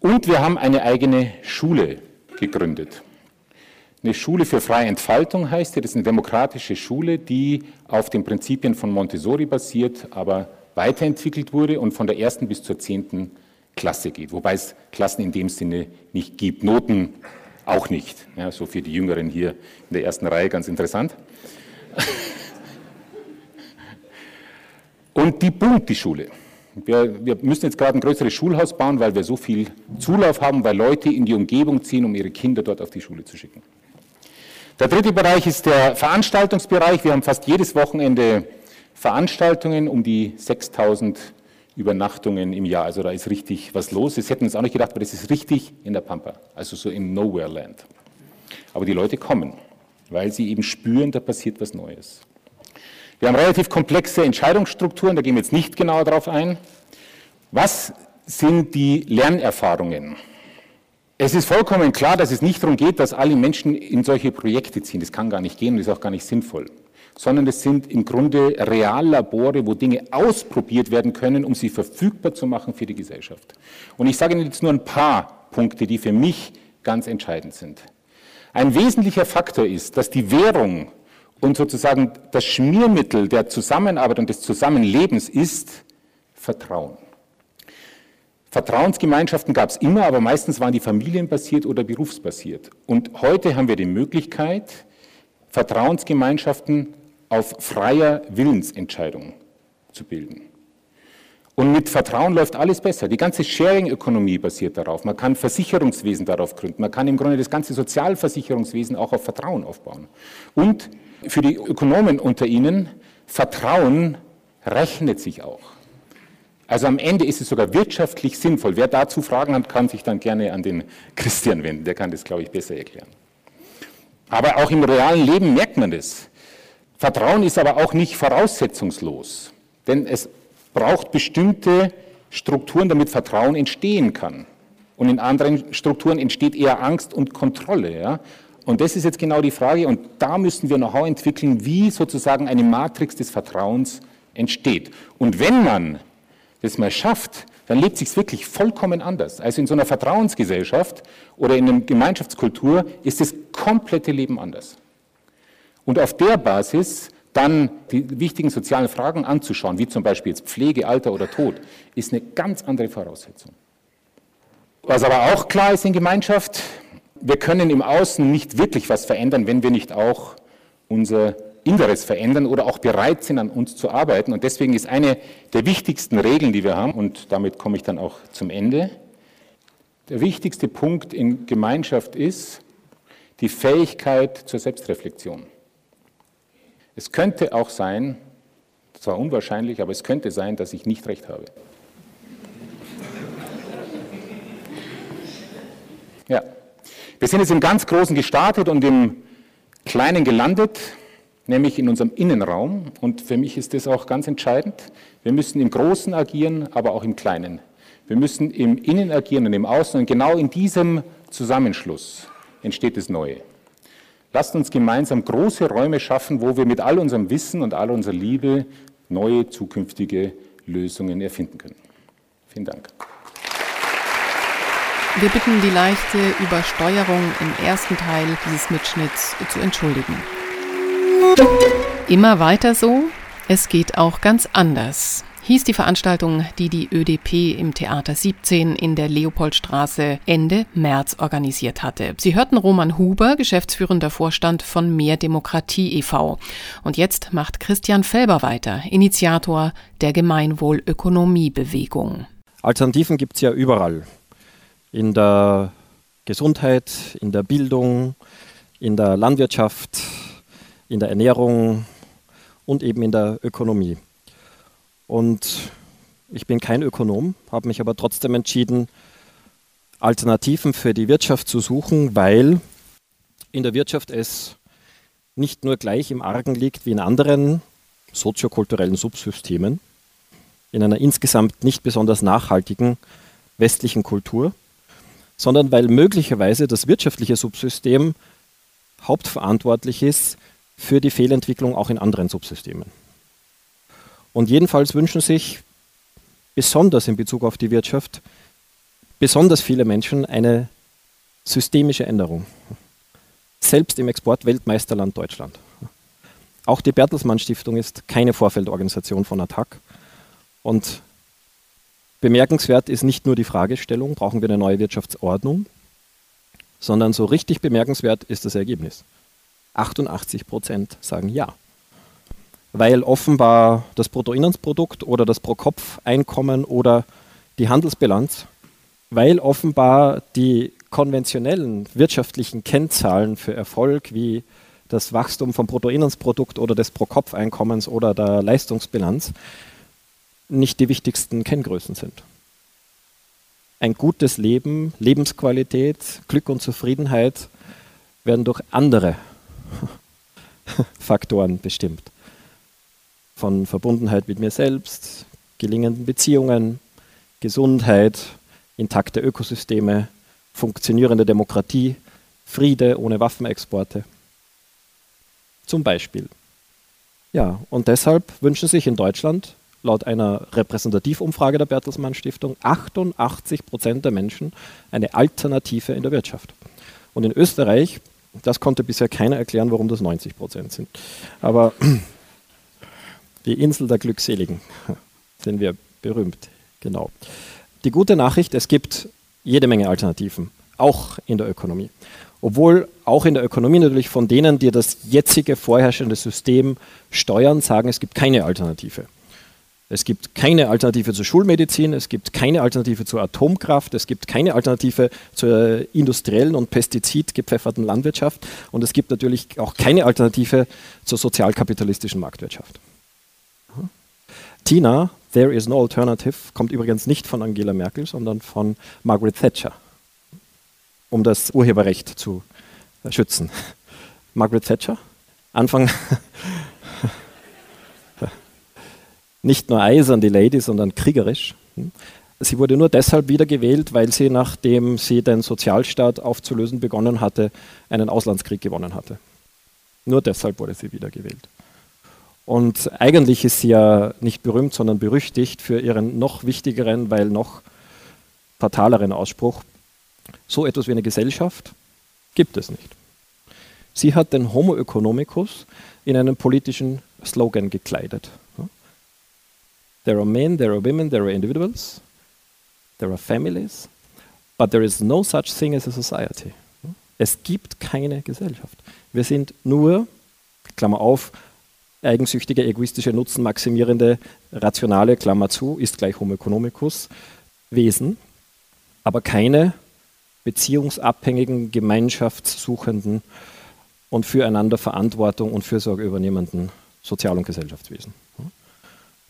und wir haben eine eigene Schule gegründet. Eine Schule für freie Entfaltung heißt die, das ist eine demokratische Schule, die auf den Prinzipien von Montessori basiert, aber weiterentwickelt wurde und von der ersten bis zur zehnten Klasse geht, wobei es Klassen in dem Sinne nicht gibt, Noten auch nicht. Ja, so für die Jüngeren hier in der ersten Reihe ganz interessant. Und die boomt die Schule. Wir, wir, müssen jetzt gerade ein größeres Schulhaus bauen, weil wir so viel Zulauf haben, weil Leute in die Umgebung ziehen, um ihre Kinder dort auf die Schule zu schicken. Der dritte Bereich ist der Veranstaltungsbereich. Wir haben fast jedes Wochenende Veranstaltungen, um die 6000 Übernachtungen im Jahr. Also da ist richtig was los. Das hätten wir uns auch nicht gedacht, aber das ist richtig in der Pampa, also so im Nowhere Land. Aber die Leute kommen, weil sie eben spüren, da passiert was Neues. Wir haben relativ komplexe Entscheidungsstrukturen, da gehen wir jetzt nicht genauer drauf ein. Was sind die Lernerfahrungen? Es ist vollkommen klar, dass es nicht darum geht, dass alle Menschen in solche Projekte ziehen. Das kann gar nicht gehen und ist auch gar nicht sinnvoll. Sondern es sind im Grunde Reallabore, wo Dinge ausprobiert werden können, um sie verfügbar zu machen für die Gesellschaft. Und ich sage Ihnen jetzt nur ein paar Punkte, die für mich ganz entscheidend sind. Ein wesentlicher Faktor ist, dass die Währung und sozusagen das Schmiermittel der Zusammenarbeit und des Zusammenlebens ist Vertrauen. Vertrauensgemeinschaften gab es immer, aber meistens waren die familienbasiert oder berufsbasiert. Und heute haben wir die Möglichkeit, Vertrauensgemeinschaften auf freier Willensentscheidung zu bilden. Und mit Vertrauen läuft alles besser. Die ganze Sharing-Ökonomie basiert darauf. Man kann Versicherungswesen darauf gründen. Man kann im Grunde das ganze Sozialversicherungswesen auch auf Vertrauen aufbauen. Und für die Ökonomen unter Ihnen, Vertrauen rechnet sich auch. Also am Ende ist es sogar wirtschaftlich sinnvoll. Wer dazu Fragen hat, kann sich dann gerne an den Christian wenden. Der kann das, glaube ich, besser erklären. Aber auch im realen Leben merkt man das. Vertrauen ist aber auch nicht voraussetzungslos. Denn es braucht bestimmte Strukturen, damit Vertrauen entstehen kann. Und in anderen Strukturen entsteht eher Angst und Kontrolle. Ja? Und das ist jetzt genau die Frage. Und da müssen wir Know-how entwickeln, wie sozusagen eine Matrix des Vertrauens entsteht. Und wenn man das mal schafft, dann lebt sich wirklich vollkommen anders. Also in so einer Vertrauensgesellschaft oder in einer Gemeinschaftskultur ist das komplette Leben anders. Und auf der Basis dann die wichtigen sozialen Fragen anzuschauen, wie zum Beispiel jetzt Pflege, Alter oder Tod, ist eine ganz andere Voraussetzung. Was aber auch klar ist in Gemeinschaft, wir können im Außen nicht wirklich was verändern, wenn wir nicht auch unser Inneres verändern oder auch bereit sind, an uns zu arbeiten. Und deswegen ist eine der wichtigsten Regeln, die wir haben, und damit komme ich dann auch zum Ende, Der wichtigste Punkt in Gemeinschaft ist die Fähigkeit zur Selbstreflexion. Es könnte auch sein, zwar unwahrscheinlich, aber es könnte sein, dass ich nicht recht habe. Ja, wir sind jetzt im ganz Großen gestartet und im Kleinen gelandet, nämlich in unserem Innenraum. Und für mich ist das auch ganz entscheidend. Wir müssen im Großen agieren, aber auch im Kleinen. Wir müssen im Innen agieren und im Außen. Und genau in diesem Zusammenschluss entsteht das Neue. Lasst uns gemeinsam große Räume schaffen, wo wir mit all unserem Wissen und all unserer Liebe neue zukünftige Lösungen erfinden können. Vielen Dank. Wir bitten die leichte Übersteuerung im ersten Teil dieses Mitschnitts zu entschuldigen. Immer weiter so, es geht auch ganz anders hieß die Veranstaltung, die die ÖDP im Theater 17 in der Leopoldstraße Ende März organisiert hatte. Sie hörten Roman Huber, geschäftsführender Vorstand von Mehr Demokratie e.V. Und jetzt macht Christian Felber weiter, Initiator der Gemeinwohlökonomiebewegung. Alternativen gibt es ja überall. In der Gesundheit, in der Bildung, in der Landwirtschaft, in der Ernährung und eben in der Ökonomie. Und ich bin kein Ökonom, habe mich aber trotzdem entschieden, Alternativen für die Wirtschaft zu suchen, weil in der Wirtschaft es nicht nur gleich im Argen liegt wie in anderen soziokulturellen Subsystemen, in einer insgesamt nicht besonders nachhaltigen westlichen Kultur, sondern weil möglicherweise das wirtschaftliche Subsystem hauptverantwortlich ist für die Fehlentwicklung auch in anderen Subsystemen. Und jedenfalls wünschen sich besonders in Bezug auf die Wirtschaft besonders viele Menschen eine systemische Änderung. Selbst im Exportweltmeisterland Deutschland. Auch die Bertelsmann Stiftung ist keine Vorfeldorganisation von Attac. Und bemerkenswert ist nicht nur die Fragestellung, brauchen wir eine neue Wirtschaftsordnung, sondern so richtig bemerkenswert ist das Ergebnis. 88 Prozent sagen ja weil offenbar das Bruttoinlandsprodukt oder das Pro-Kopf-Einkommen oder die Handelsbilanz, weil offenbar die konventionellen wirtschaftlichen Kennzahlen für Erfolg wie das Wachstum vom Bruttoinlandsprodukt oder des Pro-Kopf-Einkommens oder der Leistungsbilanz nicht die wichtigsten Kenngrößen sind. Ein gutes Leben, Lebensqualität, Glück und Zufriedenheit werden durch andere Faktoren bestimmt von Verbundenheit mit mir selbst, gelingenden Beziehungen, Gesundheit, intakte Ökosysteme, funktionierende Demokratie, Friede ohne Waffenexporte. Zum Beispiel. Ja, und deshalb wünschen sich in Deutschland laut einer Repräsentativumfrage der Bertelsmann Stiftung 88 Prozent der Menschen eine Alternative in der Wirtschaft. Und in Österreich, das konnte bisher keiner erklären, warum das 90 Prozent sind. Aber die Insel der Glückseligen sind wir berühmt, genau. Die gute Nachricht, es gibt jede Menge Alternativen, auch in der Ökonomie. Obwohl auch in der Ökonomie natürlich von denen, die das jetzige vorherrschende System steuern, sagen, es gibt keine Alternative. Es gibt keine Alternative zur Schulmedizin, es gibt keine Alternative zur Atomkraft, es gibt keine Alternative zur industriellen und pestizidgepfefferten Landwirtschaft und es gibt natürlich auch keine Alternative zur sozialkapitalistischen Marktwirtschaft. Tina, There is no alternative, kommt übrigens nicht von Angela Merkel, sondern von Margaret Thatcher, um das Urheberrecht zu schützen. Margaret Thatcher, Anfang nicht nur eisern die Lady, sondern kriegerisch. Sie wurde nur deshalb wiedergewählt, weil sie, nachdem sie den Sozialstaat aufzulösen begonnen hatte, einen Auslandskrieg gewonnen hatte. Nur deshalb wurde sie wiedergewählt. Und eigentlich ist sie ja nicht berühmt, sondern berüchtigt für ihren noch wichtigeren, weil noch fataleren Ausspruch. So etwas wie eine Gesellschaft gibt es nicht. Sie hat den Homo economicus in einen politischen Slogan gekleidet. There are men, there are women, there are individuals, there are families, but there is no such thing as a society. Es gibt keine Gesellschaft. Wir sind nur, Klammer auf, eigensüchtige, egoistische, nutzenmaximierende, rationale, Klammer zu, ist gleich Homo economicus, Wesen, aber keine beziehungsabhängigen, gemeinschaftssuchenden und füreinander Verantwortung und Fürsorge übernehmenden Sozial- und Gesellschaftswesen.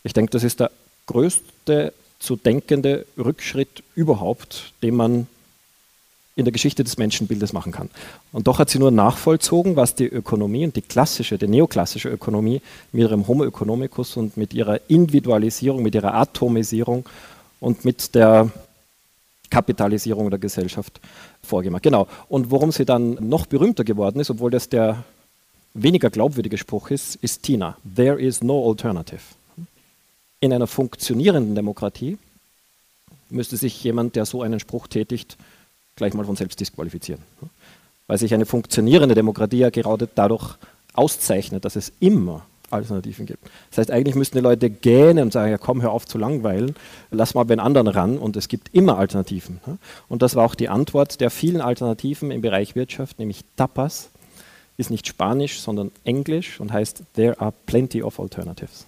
Ich denke, das ist der größte zu denkende Rückschritt überhaupt, den man in der Geschichte des Menschenbildes machen kann. Und doch hat sie nur nachvollzogen, was die Ökonomie und die klassische, die neoklassische Ökonomie mit ihrem Homo economicus und mit ihrer Individualisierung, mit ihrer Atomisierung und mit der Kapitalisierung der Gesellschaft vorgemacht. Genau. Und worum sie dann noch berühmter geworden ist, obwohl das der weniger glaubwürdige Spruch ist, ist Tina. There is no alternative. In einer funktionierenden Demokratie müsste sich jemand, der so einen Spruch tätigt, gleich mal von selbst disqualifizieren. Weil sich eine funktionierende Demokratie ja gerade dadurch auszeichnet, dass es immer Alternativen gibt. Das heißt, eigentlich müssten die Leute gähnen und sagen, ja komm, hör auf zu langweilen, lass mal bei den anderen ran und es gibt immer Alternativen. Und das war auch die Antwort der vielen Alternativen im Bereich Wirtschaft, nämlich Tapas, ist nicht Spanisch, sondern Englisch und heißt There are plenty of alternatives.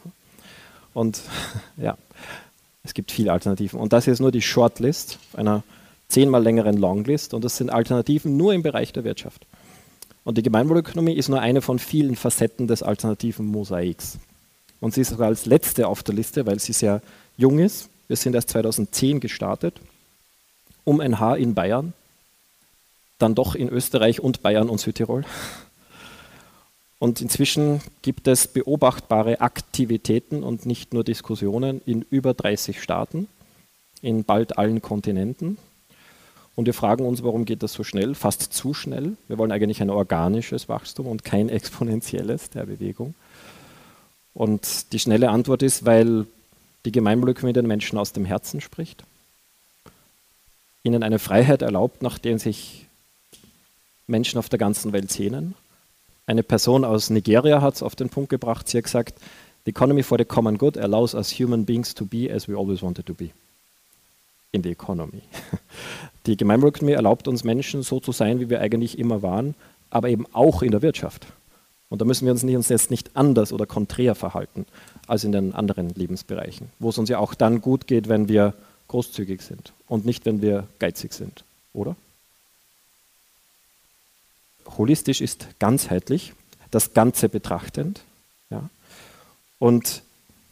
Und ja, es gibt viele Alternativen. Und das ist nur die Shortlist einer zehnmal längeren Longlist und das sind Alternativen nur im Bereich der Wirtschaft. Und die Gemeinwohlökonomie ist nur eine von vielen Facetten des alternativen Mosaiks. Und sie ist sogar als letzte auf der Liste, weil sie sehr jung ist. Wir sind erst 2010 gestartet, um ein Haar in Bayern, dann doch in Österreich und Bayern und Südtirol. Und inzwischen gibt es beobachtbare Aktivitäten und nicht nur Diskussionen in über 30 Staaten, in bald allen Kontinenten. Und wir fragen uns, warum geht das so schnell, fast zu schnell. Wir wollen eigentlich ein organisches Wachstum und kein exponentielles der Bewegung. Und die schnelle Antwort ist, weil die Gemeinwohlökonomie den Menschen aus dem Herzen spricht, ihnen eine Freiheit erlaubt, nach der sich Menschen auf der ganzen Welt sehnen. Eine Person aus Nigeria hat es auf den Punkt gebracht, sie hat gesagt, The economy for the common good allows us human beings to be as we always wanted to be in the economy. Die Gemeinwohlökonomie erlaubt uns Menschen so zu sein, wie wir eigentlich immer waren, aber eben auch in der Wirtschaft. Und da müssen wir uns, nicht, uns jetzt nicht anders oder konträr verhalten als in den anderen Lebensbereichen, wo es uns ja auch dann gut geht, wenn wir großzügig sind und nicht, wenn wir geizig sind, oder? Holistisch ist ganzheitlich, das Ganze betrachtend. Ja? Und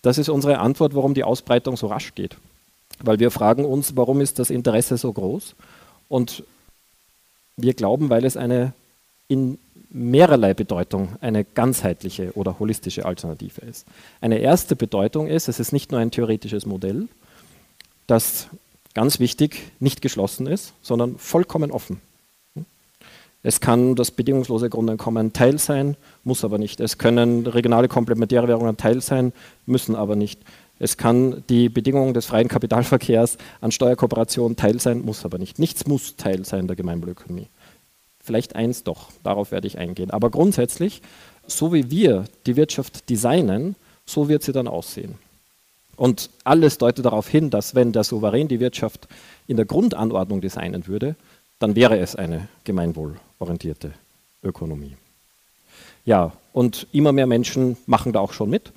das ist unsere Antwort, warum die Ausbreitung so rasch geht weil wir fragen uns, warum ist das Interesse so groß? Und wir glauben, weil es eine in mehrerlei Bedeutung eine ganzheitliche oder holistische Alternative ist. Eine erste Bedeutung ist, es ist nicht nur ein theoretisches Modell, das ganz wichtig nicht geschlossen ist, sondern vollkommen offen. Es kann das bedingungslose Grundeinkommen Teil sein, muss aber nicht. Es können regionale komplementäre Währungen Teil sein, müssen aber nicht. Es kann die Bedingung des freien Kapitalverkehrs an Steuerkooperationen Teil sein, muss aber nicht. Nichts muss Teil sein der Gemeinwohlökonomie. Vielleicht eins doch, darauf werde ich eingehen. Aber grundsätzlich, so wie wir die Wirtschaft designen, so wird sie dann aussehen. Und alles deutet darauf hin, dass wenn der Souverän die Wirtschaft in der Grundanordnung designen würde, dann wäre es eine gemeinwohlorientierte Ökonomie. Ja, und immer mehr Menschen machen da auch schon mit.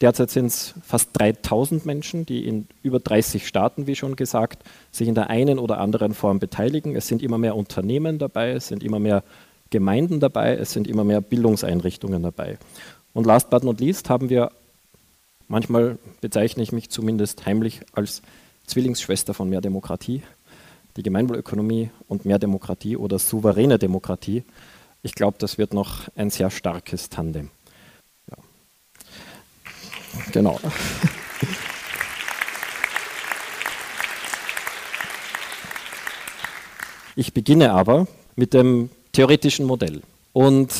Derzeit sind es fast 3000 Menschen, die in über 30 Staaten, wie schon gesagt, sich in der einen oder anderen Form beteiligen. Es sind immer mehr Unternehmen dabei, es sind immer mehr Gemeinden dabei, es sind immer mehr Bildungseinrichtungen dabei. Und last but not least haben wir, manchmal bezeichne ich mich zumindest heimlich als Zwillingsschwester von mehr Demokratie, die Gemeinwohlökonomie und mehr Demokratie oder souveräne Demokratie. Ich glaube, das wird noch ein sehr starkes Tandem. Genau. Ich beginne aber mit dem theoretischen Modell. Und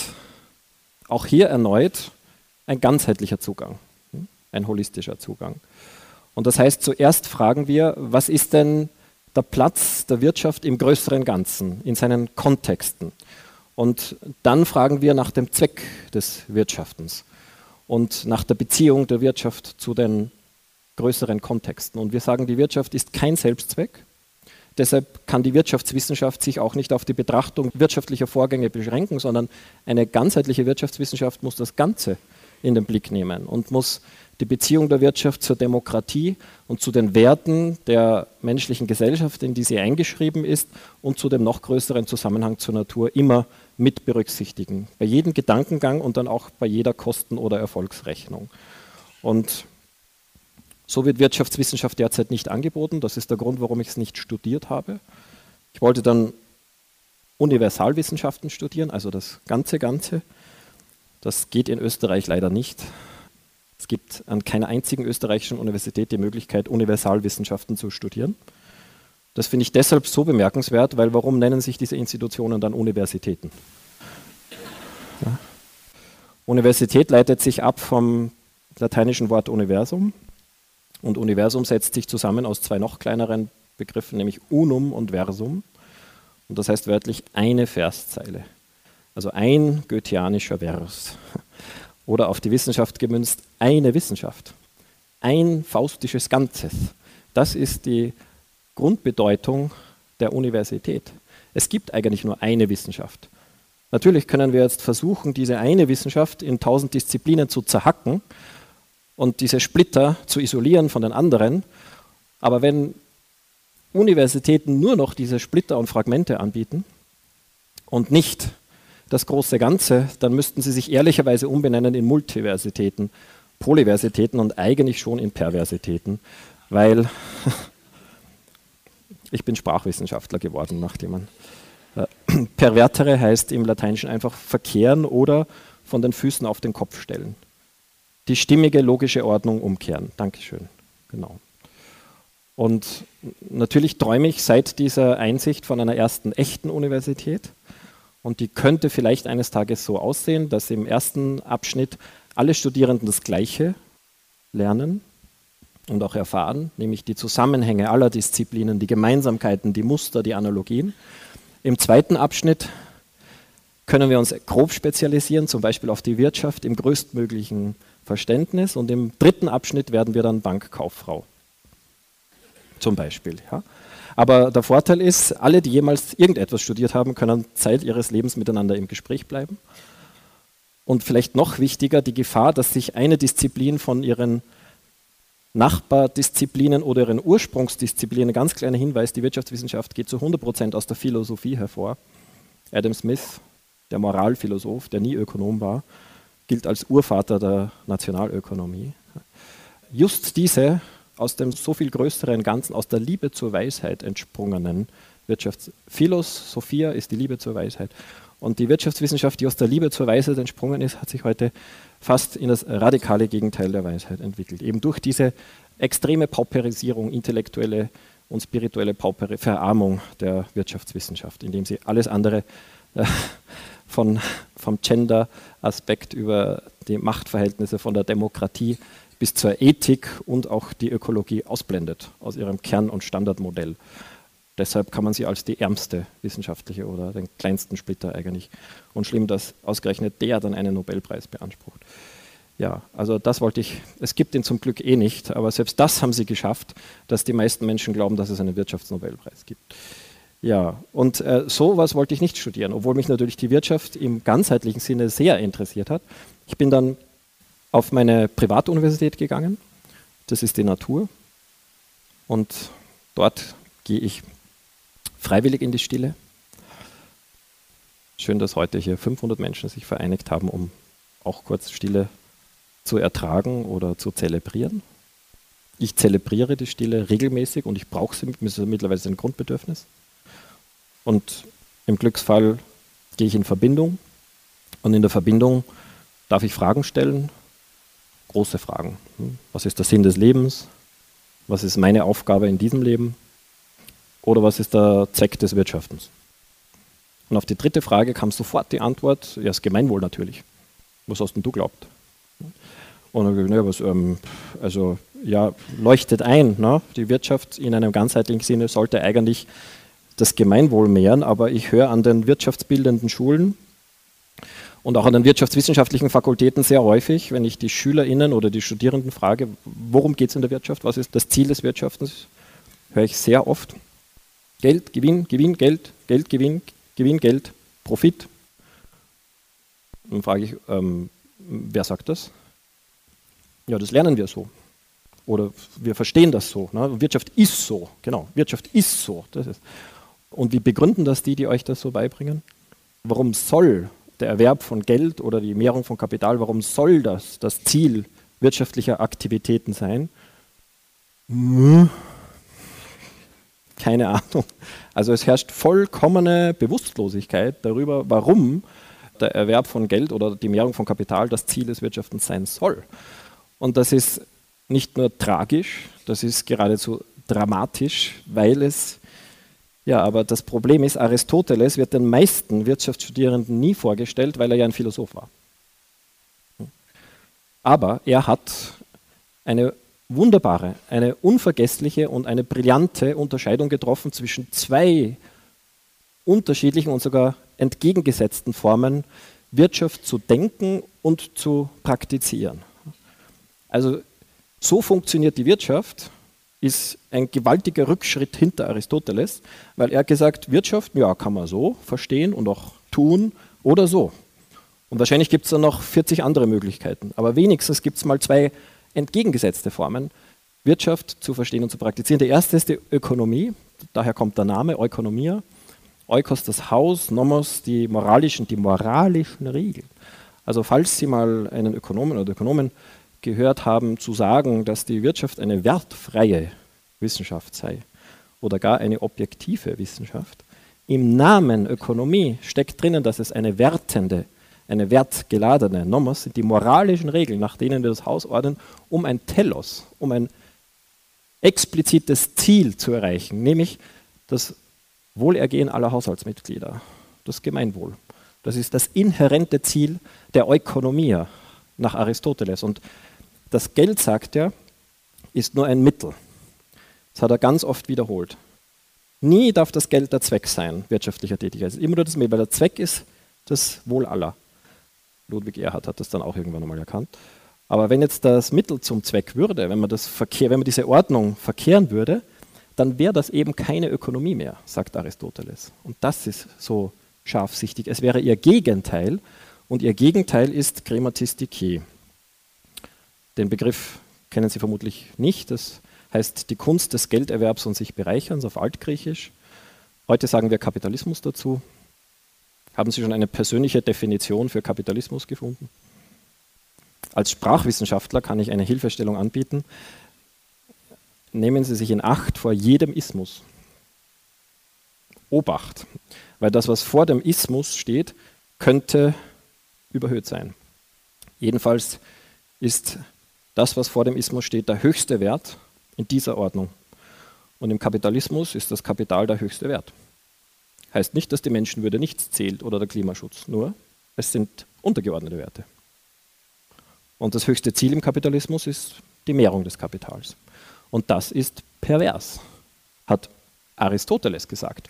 auch hier erneut ein ganzheitlicher Zugang, ein holistischer Zugang. Und das heißt, zuerst fragen wir, was ist denn der Platz der Wirtschaft im größeren Ganzen, in seinen Kontexten? Und dann fragen wir nach dem Zweck des Wirtschaftens und nach der Beziehung der Wirtschaft zu den größeren Kontexten. Und wir sagen, die Wirtschaft ist kein Selbstzweck. Deshalb kann die Wirtschaftswissenschaft sich auch nicht auf die Betrachtung wirtschaftlicher Vorgänge beschränken, sondern eine ganzheitliche Wirtschaftswissenschaft muss das Ganze in den Blick nehmen und muss die Beziehung der Wirtschaft zur Demokratie und zu den Werten der menschlichen Gesellschaft, in die sie eingeschrieben ist, und zu dem noch größeren Zusammenhang zur Natur immer mit berücksichtigen. Bei jedem Gedankengang und dann auch bei jeder Kosten- oder Erfolgsrechnung. Und so wird Wirtschaftswissenschaft derzeit nicht angeboten. Das ist der Grund, warum ich es nicht studiert habe. Ich wollte dann Universalwissenschaften studieren, also das ganze Ganze. Das geht in Österreich leider nicht. Es gibt an keiner einzigen österreichischen Universität die Möglichkeit, Universalwissenschaften zu studieren. Das finde ich deshalb so bemerkenswert, weil warum nennen sich diese Institutionen dann Universitäten? Ja. Universität leitet sich ab vom lateinischen Wort Universum. Und Universum setzt sich zusammen aus zwei noch kleineren Begriffen, nämlich Unum und Versum. Und das heißt wörtlich eine Verszeile. Also ein goetheanischer Vers. Oder auf die Wissenschaft gemünzt, eine Wissenschaft. Ein faustisches Ganzes. Das ist die Grundbedeutung der Universität. Es gibt eigentlich nur eine Wissenschaft. Natürlich können wir jetzt versuchen, diese eine Wissenschaft in tausend Disziplinen zu zerhacken und diese Splitter zu isolieren von den anderen. Aber wenn Universitäten nur noch diese Splitter und Fragmente anbieten und nicht das große Ganze, dann müssten sie sich ehrlicherweise umbenennen in Multiversitäten, Polyversitäten und eigentlich schon in Perversitäten, weil ich bin Sprachwissenschaftler geworden, nachdem man äh, pervertere heißt im Lateinischen einfach verkehren oder von den Füßen auf den Kopf stellen. Die stimmige logische Ordnung umkehren. Dankeschön. Genau. Und natürlich träume ich seit dieser Einsicht von einer ersten echten Universität. Und die könnte vielleicht eines Tages so aussehen, dass im ersten Abschnitt alle Studierenden das Gleiche lernen und auch erfahren, nämlich die Zusammenhänge aller Disziplinen, die Gemeinsamkeiten, die Muster, die Analogien. Im zweiten Abschnitt können wir uns grob spezialisieren, zum Beispiel auf die Wirtschaft im größtmöglichen Verständnis. Und im dritten Abschnitt werden wir dann Bankkauffrau zum Beispiel. Ja. Aber der Vorteil ist, alle, die jemals irgendetwas studiert haben, können Zeit ihres Lebens miteinander im Gespräch bleiben. Und vielleicht noch wichtiger, die Gefahr, dass sich eine Disziplin von ihren Nachbardisziplinen oder ihren Ursprungsdisziplinen, ganz kleiner Hinweis, die Wirtschaftswissenschaft geht zu 100% aus der Philosophie hervor. Adam Smith, der Moralphilosoph, der nie Ökonom war, gilt als Urvater der Nationalökonomie. Just diese aus dem so viel größeren Ganzen, aus der Liebe zur Weisheit entsprungenen Wirtschaftsphilosophia ist die Liebe zur Weisheit. Und die Wirtschaftswissenschaft, die aus der Liebe zur Weisheit entsprungen ist, hat sich heute fast in das radikale Gegenteil der Weisheit entwickelt. Eben durch diese extreme Pauperisierung, intellektuelle und spirituelle Pauper Verarmung der Wirtschaftswissenschaft, indem sie alles andere äh, von, vom Gender-Aspekt über die Machtverhältnisse, von der Demokratie bis zur Ethik und auch die Ökologie ausblendet aus ihrem Kern- und Standardmodell. Deshalb kann man sie als die ärmste wissenschaftliche oder den kleinsten Splitter eigentlich. Und schlimm, dass ausgerechnet der dann einen Nobelpreis beansprucht. Ja, also das wollte ich. Es gibt ihn zum Glück eh nicht, aber selbst das haben sie geschafft, dass die meisten Menschen glauben, dass es einen Wirtschaftsnobelpreis gibt. Ja, und äh, sowas wollte ich nicht studieren, obwohl mich natürlich die Wirtschaft im ganzheitlichen Sinne sehr interessiert hat. Ich bin dann auf meine Privatuniversität gegangen. Das ist die Natur. Und dort gehe ich freiwillig in die Stille. Schön, dass heute hier 500 Menschen sich vereinigt haben, um auch kurz Stille zu ertragen oder zu zelebrieren. Ich zelebriere die Stille regelmäßig und ich brauche sie, mittlerweile ein Grundbedürfnis. Und im Glücksfall gehe ich in Verbindung und in der Verbindung darf ich Fragen stellen, große Fragen. Was ist der Sinn des Lebens? Was ist meine Aufgabe in diesem Leben? Oder was ist der Zweck des Wirtschaftens? Und auf die dritte Frage kam sofort die Antwort, ja, das Gemeinwohl natürlich. Was hast denn du glaubt? Und dann, ne, was, ähm, also ja, leuchtet ein. Ne? Die Wirtschaft in einem ganzheitlichen Sinne sollte eigentlich das Gemeinwohl mehren, aber ich höre an den wirtschaftsbildenden Schulen, und auch an den wirtschaftswissenschaftlichen Fakultäten sehr häufig, wenn ich die SchülerInnen oder die Studierenden frage, worum geht es in der Wirtschaft, was ist das Ziel des Wirtschaftens, höre ich sehr oft Geld, Gewinn, Gewinn, Geld, Geld, Gewinn, Gewinn, Geld, Profit. Dann frage ich, ähm, wer sagt das? Ja, das lernen wir so. Oder wir verstehen das so. Ne? Wirtschaft ist so, genau. Wirtschaft ist so. Ist. Und wie begründen das die, die euch das so beibringen? Warum soll der Erwerb von Geld oder die Mehrung von Kapital, warum soll das das Ziel wirtschaftlicher Aktivitäten sein? Hm. Keine Ahnung. Also es herrscht vollkommene Bewusstlosigkeit darüber, warum der Erwerb von Geld oder die Mehrung von Kapital das Ziel des Wirtschaftens sein soll. Und das ist nicht nur tragisch, das ist geradezu dramatisch, weil es, ja, aber das Problem ist, Aristoteles wird den meisten Wirtschaftsstudierenden nie vorgestellt, weil er ja ein Philosoph war. Aber er hat eine wunderbare, eine unvergessliche und eine brillante Unterscheidung getroffen zwischen zwei unterschiedlichen und sogar entgegengesetzten Formen, Wirtschaft zu denken und zu praktizieren. Also so funktioniert die Wirtschaft, ist ein gewaltiger Rückschritt hinter Aristoteles, weil er gesagt, Wirtschaft, ja, kann man so verstehen und auch tun oder so. Und wahrscheinlich gibt es dann noch 40 andere Möglichkeiten, aber wenigstens gibt es mal zwei entgegengesetzte Formen, Wirtschaft zu verstehen und zu praktizieren. Die erste ist die Ökonomie, daher kommt der Name Ökonomia. Eukos das Haus, Nomos die moralischen, die moralischen Regeln. Also falls Sie mal einen Ökonomen oder Ökonomen gehört haben zu sagen, dass die Wirtschaft eine wertfreie Wissenschaft sei oder gar eine objektive Wissenschaft, im Namen Ökonomie steckt drinnen, dass es eine wertende, eine wertgeladene Nomos sind die moralischen Regeln, nach denen wir das Haus ordnen, um ein Telos, um ein explizites Ziel zu erreichen, nämlich das Wohlergehen aller Haushaltsmitglieder, das Gemeinwohl. Das ist das inhärente Ziel der Ökonomie nach Aristoteles. Und das Geld, sagt er, ist nur ein Mittel. Das hat er ganz oft wiederholt. Nie darf das Geld der Zweck sein, wirtschaftlicher Tätigkeit. Es ist immer nur das Mittel, weil der Zweck ist das Wohl aller. Ludwig Erhard hat das dann auch irgendwann einmal erkannt. Aber wenn jetzt das Mittel zum Zweck würde, wenn man, das Verkehr, wenn man diese Ordnung verkehren würde, dann wäre das eben keine Ökonomie mehr, sagt Aristoteles. Und das ist so scharfsichtig. Es wäre ihr Gegenteil und ihr Gegenteil ist Grammatistiki. Den Begriff kennen Sie vermutlich nicht. Das heißt die Kunst des Gelderwerbs und sich Bereicherns auf Altgriechisch. Heute sagen wir Kapitalismus dazu. Haben Sie schon eine persönliche Definition für Kapitalismus gefunden? Als Sprachwissenschaftler kann ich eine Hilfestellung anbieten nehmen Sie sich in Acht vor jedem Ismus. Obacht, weil das, was vor dem Ismus steht, könnte überhöht sein. Jedenfalls ist das, was vor dem Ismus steht, der höchste Wert in dieser Ordnung. Und im Kapitalismus ist das Kapital der höchste Wert. Heißt nicht, dass die Menschenwürde nichts zählt oder der Klimaschutz, nur es sind untergeordnete Werte. Und das höchste Ziel im Kapitalismus ist die Mehrung des Kapitals. Und das ist pervers, hat Aristoteles gesagt.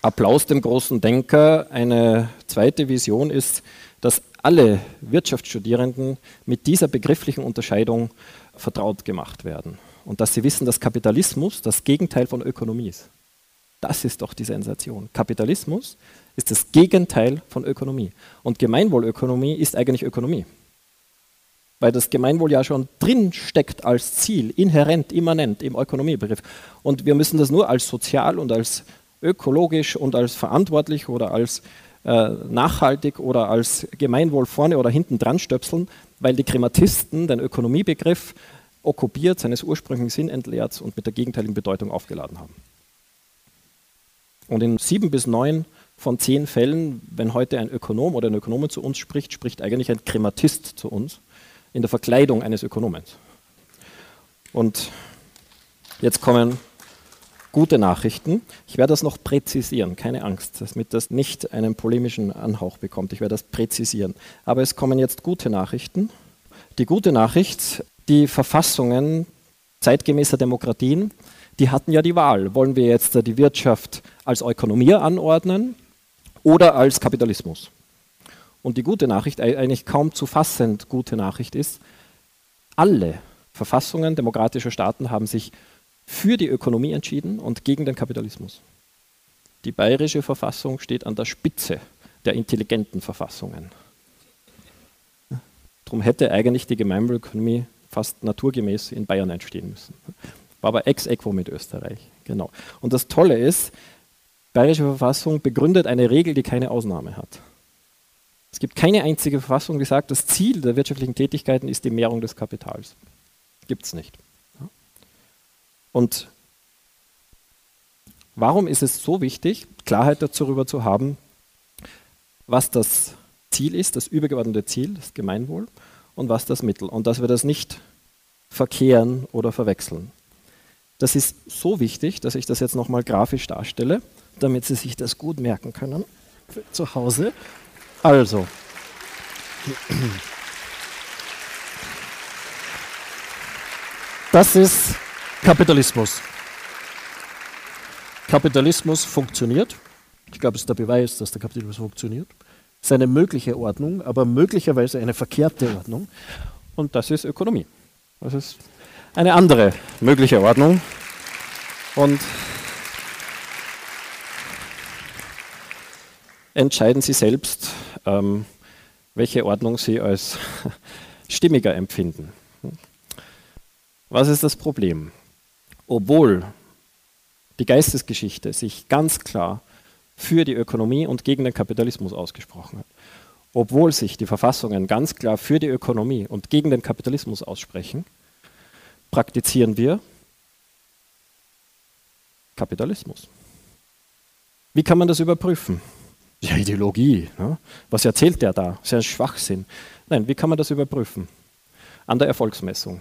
Applaus dem großen Denker. Eine zweite Vision ist, dass alle Wirtschaftsstudierenden mit dieser begrifflichen Unterscheidung vertraut gemacht werden und dass sie wissen, dass Kapitalismus das Gegenteil von Ökonomie ist. Das ist doch die Sensation. Kapitalismus ist das Gegenteil von Ökonomie. Und Gemeinwohlökonomie ist eigentlich Ökonomie. Weil das Gemeinwohl ja schon drin steckt als Ziel, inhärent, immanent im Ökonomiebegriff. Und wir müssen das nur als sozial und als ökologisch und als verantwortlich oder als äh, nachhaltig oder als Gemeinwohl vorne oder hinten dran stöpseln, weil die Krematisten den Ökonomiebegriff okkupiert, seines ursprünglichen Sinn entleert und mit der gegenteiligen Bedeutung aufgeladen haben. Und in sieben bis neun von zehn Fällen, wenn heute ein Ökonom oder eine Ökonomin zu uns spricht, spricht eigentlich ein Krematist zu uns in der Verkleidung eines Ökonomens. Und jetzt kommen gute Nachrichten. Ich werde das noch präzisieren, keine Angst, damit das nicht einen polemischen Anhauch bekommt. Ich werde das präzisieren. Aber es kommen jetzt gute Nachrichten. Die gute Nachricht, die Verfassungen zeitgemäßer Demokratien, die hatten ja die Wahl. Wollen wir jetzt die Wirtschaft als Ökonomie anordnen oder als Kapitalismus. Und die gute Nachricht, eigentlich kaum zu fassend gute Nachricht ist, alle Verfassungen demokratischer Staaten haben sich für die Ökonomie entschieden und gegen den Kapitalismus. Die bayerische Verfassung steht an der Spitze der intelligenten Verfassungen. Darum hätte eigentlich die Gemeinwohlökonomie fast naturgemäß in Bayern entstehen müssen. War aber ex equo mit Österreich. Genau. Und das Tolle ist, bayerische Verfassung begründet eine Regel, die keine Ausnahme hat. Es gibt keine einzige Verfassung, die sagt, das Ziel der wirtschaftlichen Tätigkeiten ist die Mehrung des Kapitals. Gibt es nicht. Und warum ist es so wichtig, Klarheit darüber zu haben, was das Ziel ist, das übergeordnete Ziel, das Gemeinwohl, und was das Mittel. Und dass wir das nicht verkehren oder verwechseln. Das ist so wichtig, dass ich das jetzt nochmal grafisch darstelle, damit Sie sich das gut merken können zu Hause. Also, das ist Kapitalismus. Kapitalismus funktioniert. Ich glaube, es ist der Beweis, dass der Kapitalismus funktioniert. Es ist eine mögliche Ordnung, aber möglicherweise eine verkehrte Ordnung. Und das ist Ökonomie. Das ist eine andere mögliche Ordnung. Und entscheiden Sie selbst, ähm, welche Ordnung Sie als stimmiger empfinden. Was ist das Problem? Obwohl die Geistesgeschichte sich ganz klar für die Ökonomie und gegen den Kapitalismus ausgesprochen hat, obwohl sich die Verfassungen ganz klar für die Ökonomie und gegen den Kapitalismus aussprechen, praktizieren wir Kapitalismus. Wie kann man das überprüfen? Ja, Ideologie. Ne? Was erzählt der da? Ist ja Schwachsinn. Nein, wie kann man das überprüfen? An der Erfolgsmessung.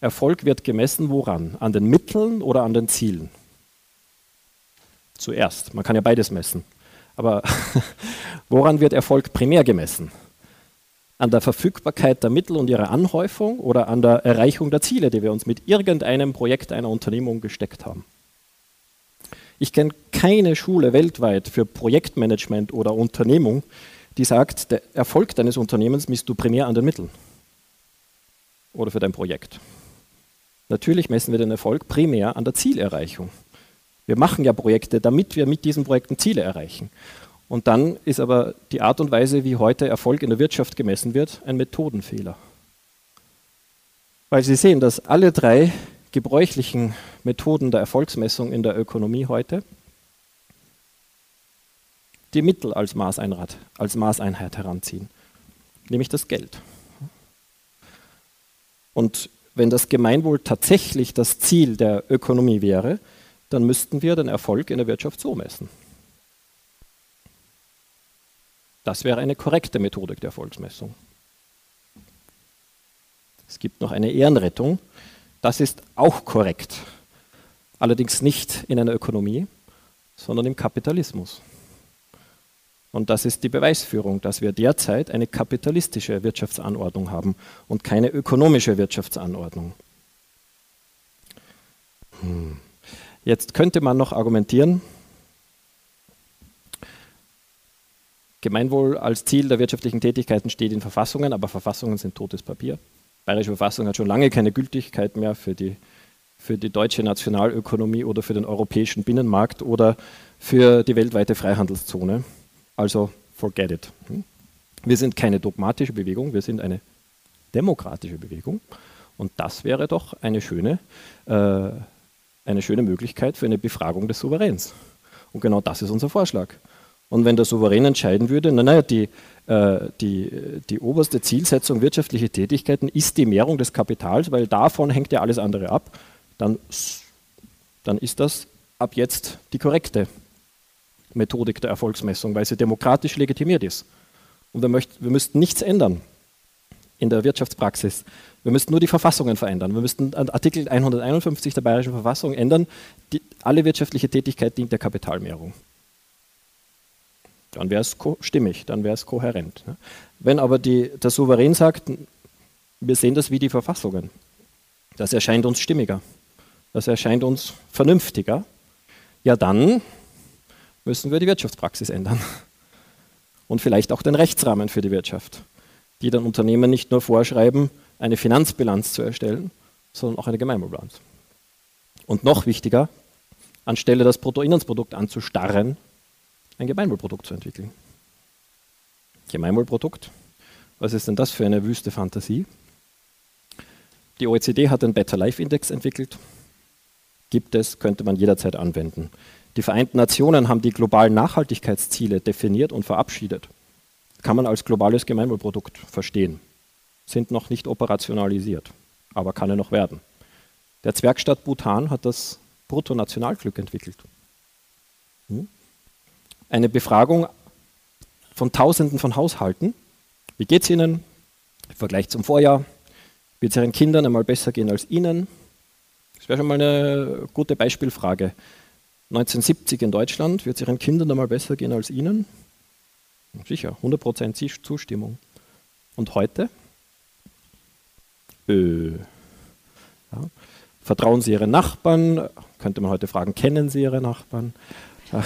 Erfolg wird gemessen woran? An den Mitteln oder an den Zielen? Zuerst. Man kann ja beides messen. Aber woran wird Erfolg primär gemessen? An der Verfügbarkeit der Mittel und ihrer Anhäufung oder an der Erreichung der Ziele, die wir uns mit irgendeinem Projekt einer Unternehmung gesteckt haben? Ich kenne keine Schule weltweit für Projektmanagement oder Unternehmung, die sagt, der Erfolg deines Unternehmens misst du primär an den Mitteln oder für dein Projekt. Natürlich messen wir den Erfolg primär an der Zielerreichung. Wir machen ja Projekte, damit wir mit diesen Projekten Ziele erreichen. Und dann ist aber die Art und Weise, wie heute Erfolg in der Wirtschaft gemessen wird, ein Methodenfehler. Weil Sie sehen, dass alle drei gebräuchlichen Methoden der Erfolgsmessung in der Ökonomie heute die Mittel als Maßeinheit, als Maßeinheit heranziehen, nämlich das Geld. Und wenn das Gemeinwohl tatsächlich das Ziel der Ökonomie wäre, dann müssten wir den Erfolg in der Wirtschaft so messen. Das wäre eine korrekte Methodik der Erfolgsmessung. Es gibt noch eine Ehrenrettung, das ist auch korrekt. Allerdings nicht in einer Ökonomie, sondern im Kapitalismus. Und das ist die Beweisführung, dass wir derzeit eine kapitalistische Wirtschaftsanordnung haben und keine ökonomische Wirtschaftsanordnung. Hm. Jetzt könnte man noch argumentieren, Gemeinwohl als Ziel der wirtschaftlichen Tätigkeiten steht in Verfassungen, aber Verfassungen sind totes Papier bayerische Verfassung hat schon lange keine Gültigkeit mehr für die, für die deutsche Nationalökonomie oder für den europäischen Binnenmarkt oder für die weltweite Freihandelszone. Also forget it. Hm? Wir sind keine dogmatische Bewegung, wir sind eine demokratische Bewegung. Und das wäre doch eine schöne, äh, eine schöne Möglichkeit für eine Befragung des Souveräns. Und genau das ist unser Vorschlag. Und wenn der Souverän entscheiden würde, naja, die, äh, die, die oberste Zielsetzung wirtschaftlicher Tätigkeiten ist die Mehrung des Kapitals, weil davon hängt ja alles andere ab, dann, dann ist das ab jetzt die korrekte Methodik der Erfolgsmessung, weil sie demokratisch legitimiert ist. Und wir, möcht, wir müssten nichts ändern in der Wirtschaftspraxis. Wir müssten nur die Verfassungen verändern. Wir müssten Artikel 151 der Bayerischen Verfassung ändern. Die, alle wirtschaftliche Tätigkeit dient der Kapitalmehrung. Dann wäre es stimmig, dann wäre es kohärent. Wenn aber die, der Souverän sagt, wir sehen das wie die Verfassungen, das erscheint uns stimmiger, das erscheint uns vernünftiger, ja dann müssen wir die Wirtschaftspraxis ändern und vielleicht auch den Rechtsrahmen für die Wirtschaft, die dann Unternehmen nicht nur vorschreiben, eine Finanzbilanz zu erstellen, sondern auch eine Gemeinwohlbilanz. Und noch wichtiger, anstelle das Bruttoinlandsprodukt anzustarren, ein Gemeinwohlprodukt zu entwickeln. Gemeinwohlprodukt, was ist denn das für eine wüste Fantasie? Die OECD hat den Better Life Index entwickelt. Gibt es, könnte man jederzeit anwenden. Die Vereinten Nationen haben die globalen Nachhaltigkeitsziele definiert und verabschiedet. Kann man als globales Gemeinwohlprodukt verstehen. Sind noch nicht operationalisiert, aber kann er noch werden. Der Zwergstaat Bhutan hat das Bruttonationalglück entwickelt. Hm? Eine Befragung von Tausenden von Haushalten. Wie geht es Ihnen? Im Vergleich zum Vorjahr. Wird es Ihren Kindern einmal besser gehen als Ihnen? Das wäre schon mal eine gute Beispielfrage. 1970 in Deutschland, wird es Ihren Kindern einmal besser gehen als Ihnen? Sicher, 100% Zustimmung. Und heute? Äh, ja. Vertrauen Sie Ihren Nachbarn? Könnte man heute fragen, kennen Sie Ihre Nachbarn?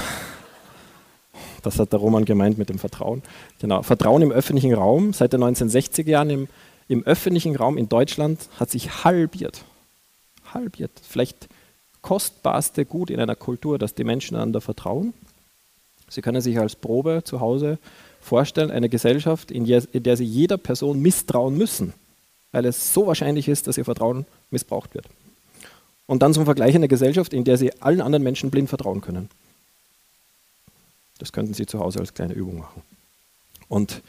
Das hat der Roman gemeint mit dem Vertrauen. Genau. Vertrauen im öffentlichen Raum seit den 1960er Jahren im, im öffentlichen Raum in Deutschland hat sich halbiert. Halbiert. Vielleicht kostbarste Gut in einer Kultur, dass die Menschen einander vertrauen. Sie können sich als Probe zu Hause vorstellen, eine Gesellschaft, in der, in der sie jeder Person misstrauen müssen, weil es so wahrscheinlich ist, dass ihr Vertrauen missbraucht wird. Und dann zum Vergleich eine Gesellschaft, in der sie allen anderen Menschen blind vertrauen können. Das könnten Sie zu Hause als kleine Übung machen. Und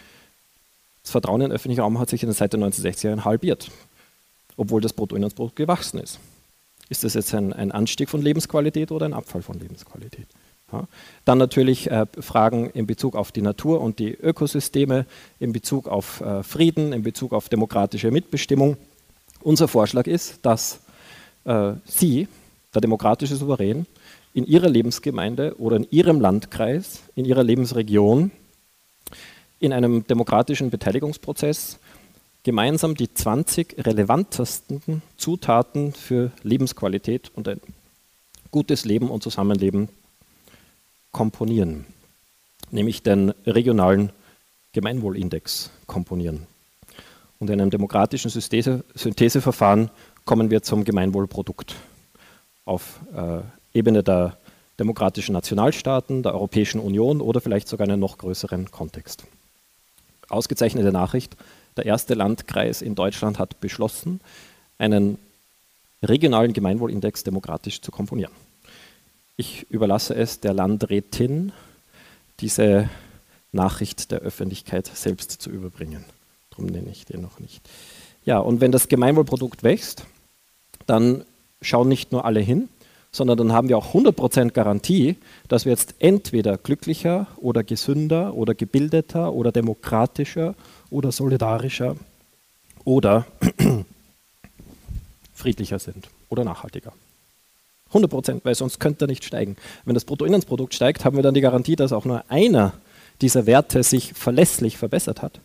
das Vertrauen in den öffentlichen Raum hat sich seit den 1960er Jahren halbiert, obwohl das Bruttoinlandsprodukt gewachsen ist. Ist das jetzt ein, ein, Anstieg von Lebensqualität oder ein Abfall von Lebensqualität? Ja. Dann natürlich äh, Fragen in Bezug auf die Natur und die Ökosysteme, in Bezug auf äh, Frieden, in Bezug auf demokratische Mitbestimmung. Unser Vorschlag ist, dass äh, Sie, der demokratische Souverän, in ihrer Lebensgemeinde oder in ihrem Landkreis, in ihrer Lebensregion, in einem demokratischen Beteiligungsprozess gemeinsam die 20 relevantesten Zutaten für Lebensqualität und ein gutes Leben und Zusammenleben komponieren, nämlich den regionalen Gemeinwohlindex komponieren. Und in einem demokratischen Syntheseverfahren kommen wir zum Gemeinwohlprodukt auf äh, Ebene der demokratischen Nationalstaaten, der Europäischen Union oder vielleicht sogar einen noch größeren Kontext. Ausgezeichnete Nachricht, der erste Landkreis in Deutschland hat beschlossen, einen regionalen Gemeinwohlindex demokratisch zu komponieren. Ich überlasse es der Landrätin, diese Nachricht der Öffentlichkeit selbst zu überbringen. Darum nenne ich den noch nicht. Ja, und wenn das Gemeinwohlprodukt wächst, dann schauen nicht nur alle hin, sondern dann haben wir auch 100% Garantie, dass wir jetzt entweder glücklicher oder gesünder oder gebildeter oder demokratischer oder solidarischer oder friedlicher sind oder nachhaltiger. 100 weil sonst könnte er nicht steigen. Wenn das Bruttoinlandsprodukt steigt, haben wir dann die Garantie, dass auch nur einer dieser Werte sich verlässlich verbessert hat.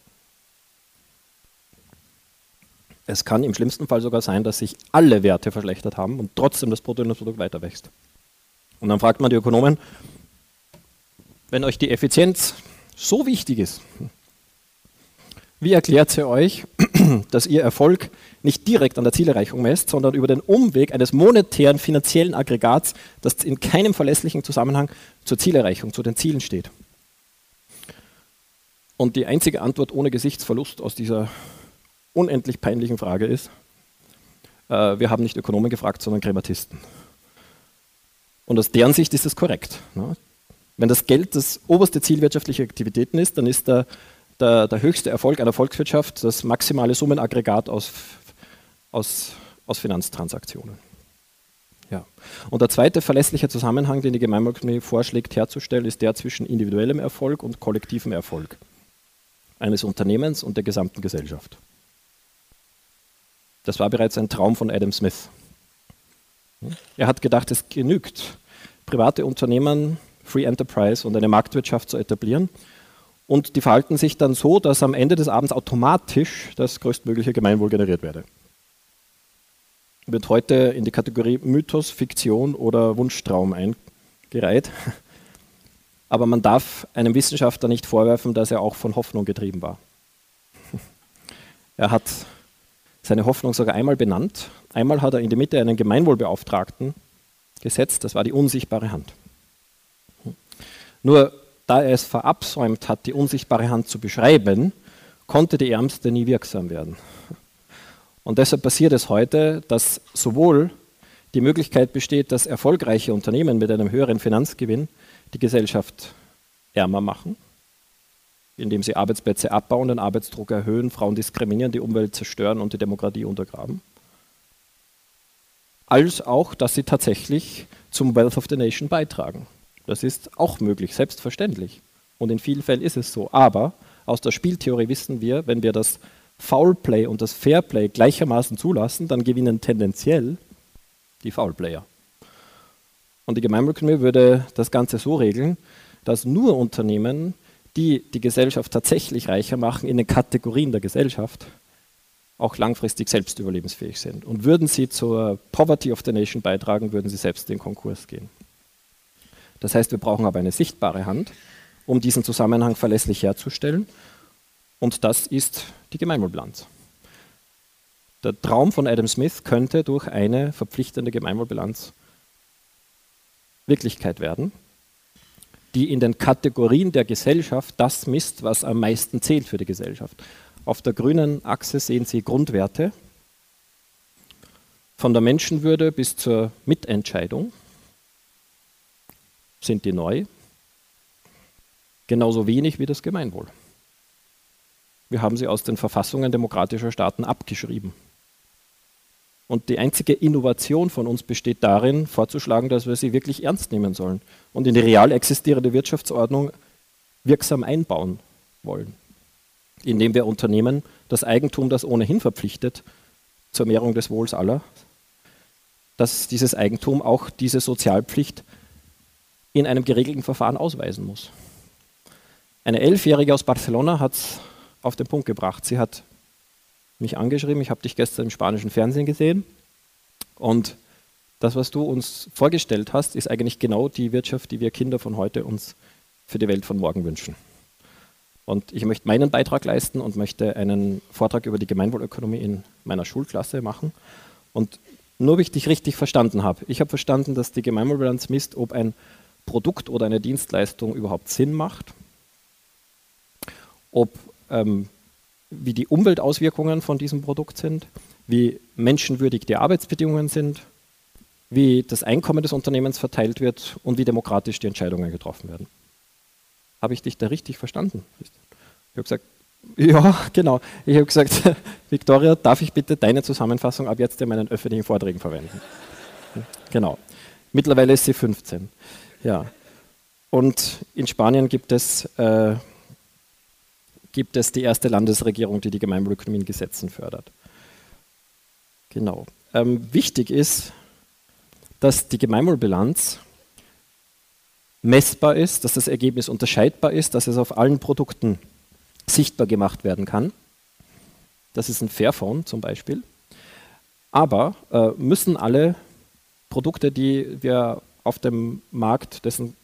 Es kann im schlimmsten Fall sogar sein, dass sich alle Werte verschlechtert haben und trotzdem das Bruttoinlandsprodukt weiter wächst. Und dann fragt man die Ökonomen, wenn euch die Effizienz so wichtig ist, wie erklärt sie euch, dass ihr Erfolg nicht direkt an der Zielerreichung messt, sondern über den Umweg eines monetären finanziellen Aggregats, das in keinem verlässlichen Zusammenhang zur Zielerreichung, zu den Zielen steht? Und die einzige Antwort ohne Gesichtsverlust aus dieser unendlich peinlichen Frage ist, äh, wir haben nicht Ökonomen gefragt, sondern Krematisten. Und aus deren Sicht ist das korrekt. Ne? Wenn das Geld das oberste Ziel wirtschaftlicher Aktivitäten ist, dann ist der, der, der höchste Erfolg einer Volkswirtschaft das maximale Summenaggregat aus, aus, aus Finanztransaktionen. Ja. Und der zweite verlässliche Zusammenhang, den die Gemeinwohlökonomie vorschlägt herzustellen, ist der zwischen individuellem Erfolg und kollektivem Erfolg eines Unternehmens und der gesamten Gesellschaft. Das war bereits ein Traum von Adam Smith. Er hat gedacht, es genügt, private Unternehmen, Free Enterprise und eine Marktwirtschaft zu etablieren. Und die verhalten sich dann so, dass am Ende des Abends automatisch das größtmögliche Gemeinwohl generiert werde. Wird heute in die Kategorie Mythos, Fiktion oder Wunschtraum eingereiht. Aber man darf einem Wissenschaftler nicht vorwerfen, dass er auch von Hoffnung getrieben war. Er hat seine Hoffnung sogar einmal benannt. Einmal hat er in die Mitte einen Gemeinwohlbeauftragten gesetzt, das war die unsichtbare Hand. Nur da er es verabsäumt hat, die unsichtbare Hand zu beschreiben, konnte die Ärmste nie wirksam werden. Und deshalb passiert es heute, dass sowohl die Möglichkeit besteht, dass erfolgreiche Unternehmen mit einem höheren Finanzgewinn die Gesellschaft ärmer machen, indem sie Arbeitsplätze abbauen, den Arbeitsdruck erhöhen, Frauen diskriminieren, die Umwelt zerstören und die Demokratie untergraben, als auch, dass sie tatsächlich zum Wealth of the Nation beitragen. Das ist auch möglich, selbstverständlich. Und in vielen Fällen ist es so. Aber aus der Spieltheorie wissen wir, wenn wir das Foulplay und das Fairplay gleichermaßen zulassen, dann gewinnen tendenziell die Foulplayer. Und die Gemeinwohlökonomie würde das Ganze so regeln, dass nur Unternehmen, die die Gesellschaft tatsächlich reicher machen, in den Kategorien der Gesellschaft, auch langfristig selbst überlebensfähig sind. Und würden sie zur Poverty of the Nation beitragen, würden sie selbst in den Konkurs gehen. Das heißt, wir brauchen aber eine sichtbare Hand, um diesen Zusammenhang verlässlich herzustellen. Und das ist die Gemeinwohlbilanz. Der Traum von Adam Smith könnte durch eine verpflichtende Gemeinwohlbilanz Wirklichkeit werden, die in den Kategorien der Gesellschaft das misst, was am meisten zählt für die Gesellschaft. Auf der grünen Achse sehen Sie Grundwerte von der Menschenwürde bis zur Mitentscheidung. Sind die neu? Genauso wenig wie das Gemeinwohl. Wir haben sie aus den Verfassungen demokratischer Staaten abgeschrieben. Und die einzige Innovation von uns besteht darin, vorzuschlagen, dass wir sie wirklich ernst nehmen sollen und in die real existierende Wirtschaftsordnung wirksam einbauen wollen, indem wir Unternehmen das Eigentum, das ohnehin verpflichtet zur Mehrung des Wohls aller, dass dieses Eigentum auch diese Sozialpflicht in einem geregelten Verfahren ausweisen muss. Eine Elfjährige aus Barcelona hat es auf den Punkt gebracht. Sie hat mich angeschrieben, ich habe dich gestern im spanischen Fernsehen gesehen und das, was du uns vorgestellt hast, ist eigentlich genau die Wirtschaft, die wir Kinder von heute uns für die Welt von morgen wünschen. Und ich möchte meinen Beitrag leisten und möchte einen Vortrag über die Gemeinwohlökonomie in meiner Schulklasse machen. Und nur, ob ich dich richtig verstanden habe. Ich habe verstanden, dass die Gemeinwohlbilanz misst, ob ein Produkt oder eine Dienstleistung überhaupt Sinn macht, ob ähm, wie die Umweltauswirkungen von diesem Produkt sind, wie menschenwürdig die Arbeitsbedingungen sind, wie das Einkommen des Unternehmens verteilt wird und wie demokratisch die Entscheidungen getroffen werden. Habe ich dich da richtig verstanden? Ich habe gesagt, ja, genau. Ich habe gesagt, Victoria, darf ich bitte deine Zusammenfassung ab jetzt in meinen öffentlichen Vorträgen verwenden? Genau. Mittlerweile ist sie 15. Ja. Und in Spanien gibt es äh, gibt es die erste Landesregierung, die die Gemeinwohlökonomie in Gesetzen fördert. Genau. Ähm, wichtig ist, dass die Gemeinwohlbilanz messbar ist, dass das Ergebnis unterscheidbar ist, dass es auf allen Produkten sichtbar gemacht werden kann. Das ist ein Fairphone zum Beispiel. Aber äh, müssen alle Produkte, die wir auf dem Markt, dessen,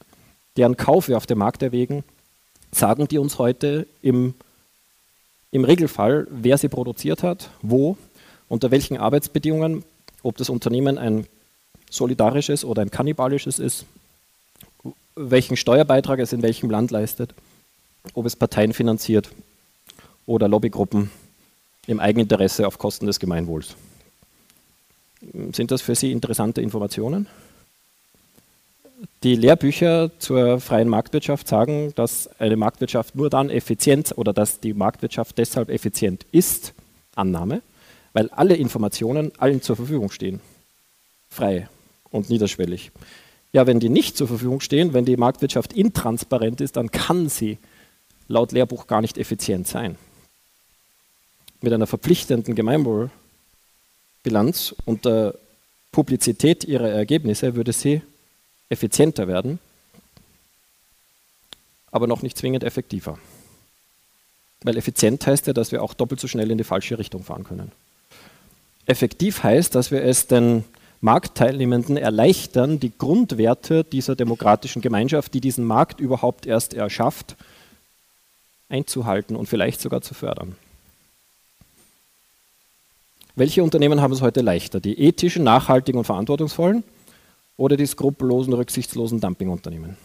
deren Kauf wir auf dem Markt erwägen, sagen die uns heute im, im Regelfall, wer sie produziert hat, wo, unter welchen Arbeitsbedingungen, ob das Unternehmen ein solidarisches oder ein kannibalisches ist, welchen Steuerbeitrag es in welchem Land leistet, ob es Parteien finanziert oder Lobbygruppen im Eigeninteresse auf Kosten des Gemeinwohls. Sind das für Sie interessante Informationen? Die Lehrbücher zur freien Marktwirtschaft sagen, dass eine Marktwirtschaft nur dann effizient oder dass die Marktwirtschaft deshalb effizient ist, Annahme, weil alle Informationen allen zur Verfügung stehen. Frei und niederschwellig. Ja, wenn die nicht zur Verfügung stehen, wenn die Marktwirtschaft intransparent ist, dann kann sie laut Lehrbuch gar nicht effizient sein. Mit einer verpflichtenden Gemeinwohlbilanz und der Publizität ihrer Ergebnisse würde sie effizienter werden, aber noch nicht zwingend effektiver. Weil effizient heißt ja, dass wir auch doppelt so schnell in die falsche Richtung fahren können. Effektiv heißt, dass wir es den Marktteilnehmenden erleichtern, die Grundwerte dieser demokratischen Gemeinschaft, die diesen Markt überhaupt erst erschafft, einzuhalten und vielleicht sogar zu fördern. Welche Unternehmen haben es heute leichter? Die ethischen, nachhaltigen und verantwortungsvollen oder die skrupellosen, rücksichtslosen Dumpingunternehmen.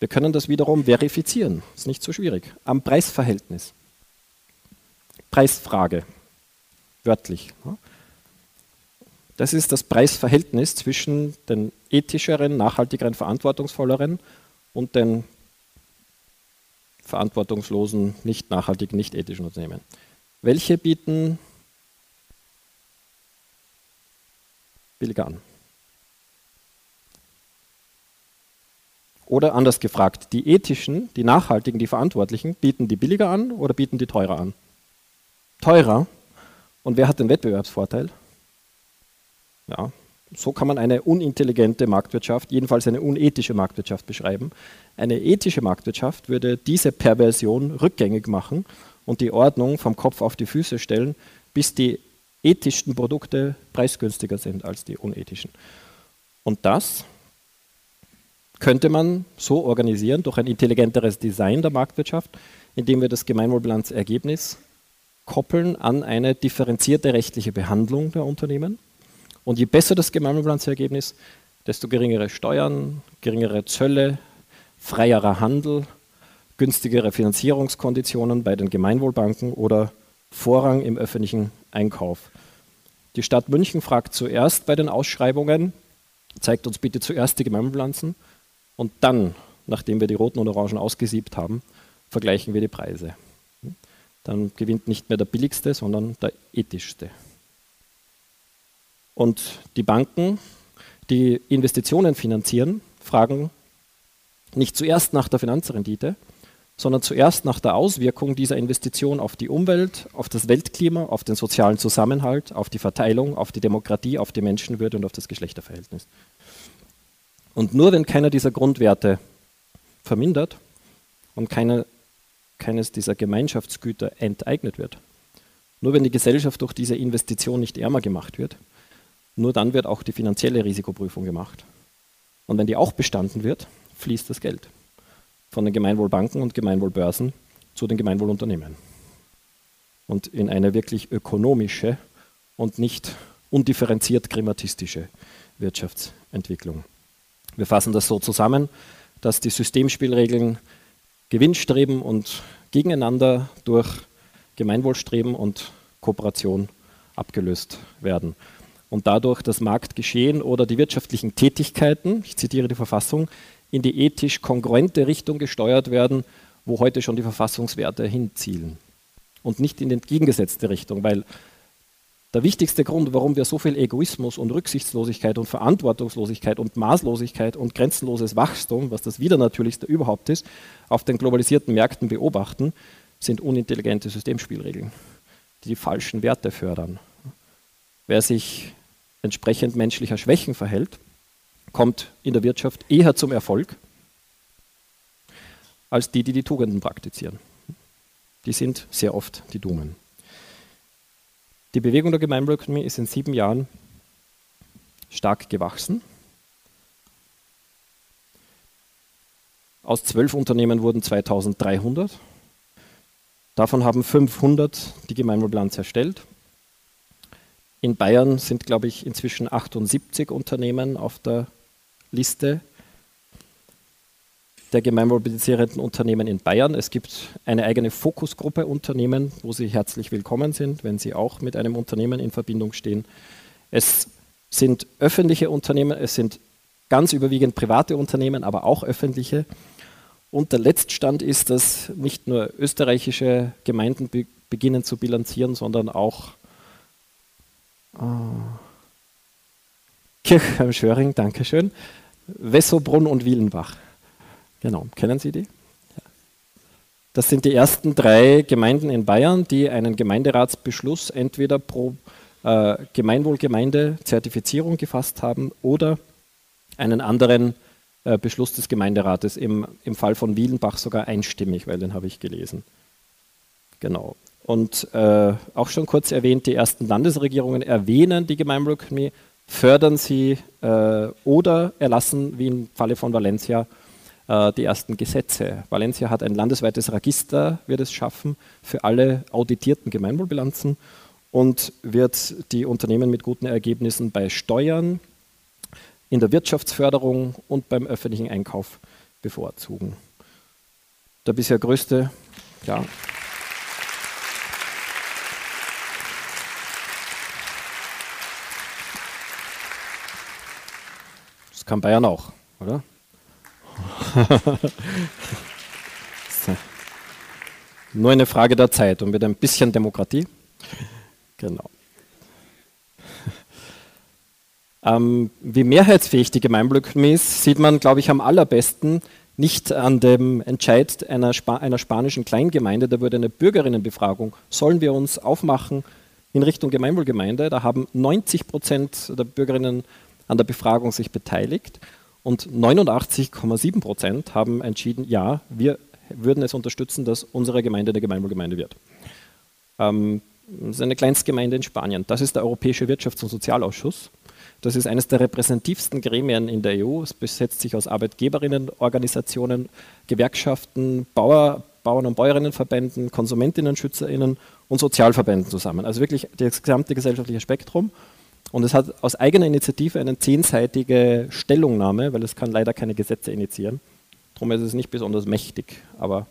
Wir können das wiederum verifizieren, ist nicht so schwierig, am Preisverhältnis. Preisfrage, wörtlich. Das ist das Preisverhältnis zwischen den ethischeren, nachhaltigeren, verantwortungsvolleren und den verantwortungslosen, nicht nachhaltigen, nicht ethischen Unternehmen. Welche bieten billiger an? Oder anders gefragt, die ethischen, die nachhaltigen, die verantwortlichen, bieten die billiger an oder bieten die teurer an? Teurer. Und wer hat den Wettbewerbsvorteil? Ja, so kann man eine unintelligente Marktwirtschaft, jedenfalls eine unethische Marktwirtschaft beschreiben. Eine ethische Marktwirtschaft würde diese Perversion rückgängig machen und die Ordnung vom Kopf auf die Füße stellen, bis die ethischsten Produkte preisgünstiger sind als die unethischen. Und das könnte man so organisieren durch ein intelligenteres Design der Marktwirtschaft, indem wir das Gemeinwohlbilanzergebnis koppeln an eine differenzierte rechtliche Behandlung der Unternehmen. Und je besser das Gemeinwohlbilanzergebnis, desto geringere Steuern, geringere Zölle, freierer Handel, günstigere Finanzierungskonditionen bei den Gemeinwohlbanken oder Vorrang im öffentlichen Einkauf. Die Stadt München fragt zuerst bei den Ausschreibungen, zeigt uns bitte zuerst die Gemeinwohlbilanzen und dann, nachdem wir die roten und orangen ausgesiebt haben, vergleichen wir die Preise. Dann gewinnt nicht mehr der billigste, sondern der ethischste. Und die Banken, die Investitionen finanzieren, fragen nicht zuerst nach der Finanzrendite, sondern zuerst nach der Auswirkung dieser Investition auf die Umwelt, auf das Weltklima, auf den sozialen Zusammenhalt, auf die Verteilung, auf die Demokratie, auf die Menschenwürde und auf das Geschlechterverhältnis. Und nur wenn keiner dieser Grundwerte vermindert und keine, keines dieser Gemeinschaftsgüter enteignet wird, nur wenn die Gesellschaft durch diese Investition nicht ärmer gemacht wird, nur dann wird auch die finanzielle Risikoprüfung gemacht. Und wenn die auch bestanden wird, fließt das Geld von den Gemeinwohlbanken und Gemeinwohlbörsen zu den Gemeinwohlunternehmen. Und in eine wirklich ökonomische und nicht undifferenziert klimatistische Wirtschaftsentwicklung. Wir fassen das so zusammen, dass die Systemspielregeln Gewinnstreben und gegeneinander durch Gemeinwohlstreben und Kooperation abgelöst werden. Und dadurch das Marktgeschehen oder die wirtschaftlichen Tätigkeiten, ich zitiere die Verfassung, in die ethisch kongruente Richtung gesteuert werden, wo heute schon die Verfassungswerte hinzielen. Und nicht in die entgegengesetzte Richtung, weil der wichtigste Grund, warum wir so viel Egoismus und Rücksichtslosigkeit und Verantwortungslosigkeit und Maßlosigkeit und grenzenloses Wachstum, was das wieder natürlichste überhaupt ist, auf den globalisierten Märkten beobachten, sind unintelligente Systemspielregeln, die die falschen Werte fördern. Wer sich entsprechend menschlicher Schwächen verhält, kommt in der Wirtschaft eher zum Erfolg als die, die die Tugenden praktizieren. Die sind sehr oft die Dummen. Die Bewegung der Gemeinwohlökonomie ist in sieben Jahren stark gewachsen. Aus zwölf Unternehmen wurden 2300. Davon haben 500 die Gemeinwohlbilanz erstellt. In Bayern sind, glaube ich, inzwischen 78 Unternehmen auf der Liste der gemeinwohlbezierenden Unternehmen in Bayern. Es gibt eine eigene Fokusgruppe Unternehmen, wo Sie herzlich willkommen sind, wenn Sie auch mit einem Unternehmen in Verbindung stehen. Es sind öffentliche Unternehmen, es sind ganz überwiegend private Unternehmen, aber auch öffentliche. Und der Letztstand ist, dass nicht nur österreichische Gemeinden be beginnen zu bilanzieren, sondern auch äh, Kirchheim Schöring, Dankeschön, Wessobrunn und Wielenbach. Genau, kennen Sie die? Das sind die ersten drei Gemeinden in Bayern, die einen Gemeinderatsbeschluss entweder pro äh, Gemeinwohlgemeinde Zertifizierung gefasst haben oder einen anderen äh, Beschluss des Gemeinderates, im, im Fall von Wielenbach sogar einstimmig, weil den habe ich gelesen. Genau. Und äh, auch schon kurz erwähnt, die ersten Landesregierungen erwähnen die Gemeinwohlökonomie, fördern sie äh, oder erlassen, wie im Falle von Valencia, äh, die ersten Gesetze. Valencia hat ein landesweites Register, wird es schaffen, für alle auditierten Gemeinwohlbilanzen und wird die Unternehmen mit guten Ergebnissen bei Steuern, in der Wirtschaftsförderung und beim öffentlichen Einkauf bevorzugen. Der bisher größte, ja. Kann Bayern auch, oder? Nur eine Frage der Zeit und mit ein bisschen Demokratie. Genau. Ähm, wie mehrheitsfähig die Gemeinwohlökonomie ist, sieht man, glaube ich, am allerbesten nicht an dem Entscheid einer, Spa einer spanischen Kleingemeinde. Da wurde eine Bürgerinnenbefragung, sollen wir uns aufmachen in Richtung Gemeinwohlgemeinde? Da haben 90 Prozent der Bürgerinnen an der Befragung sich beteiligt und 89,7 Prozent haben entschieden, ja, wir würden es unterstützen, dass unsere Gemeinde eine Gemeinwohlgemeinde wird. Ähm, das ist eine Kleinstgemeinde in Spanien. Das ist der Europäische Wirtschafts- und Sozialausschuss. Das ist eines der repräsentativsten Gremien in der EU. Es besetzt sich aus Arbeitgeberinnenorganisationen, Gewerkschaften, Bauer, Bauern- und Bäuerinnenverbänden, Konsumentinnen-SchützerInnen und Sozialverbänden zusammen. Also wirklich das gesamte gesellschaftliche Spektrum. Und es hat aus eigener Initiative eine zehnseitige Stellungnahme, weil es kann leider keine Gesetze initiieren. Darum ist es nicht besonders mächtig, aber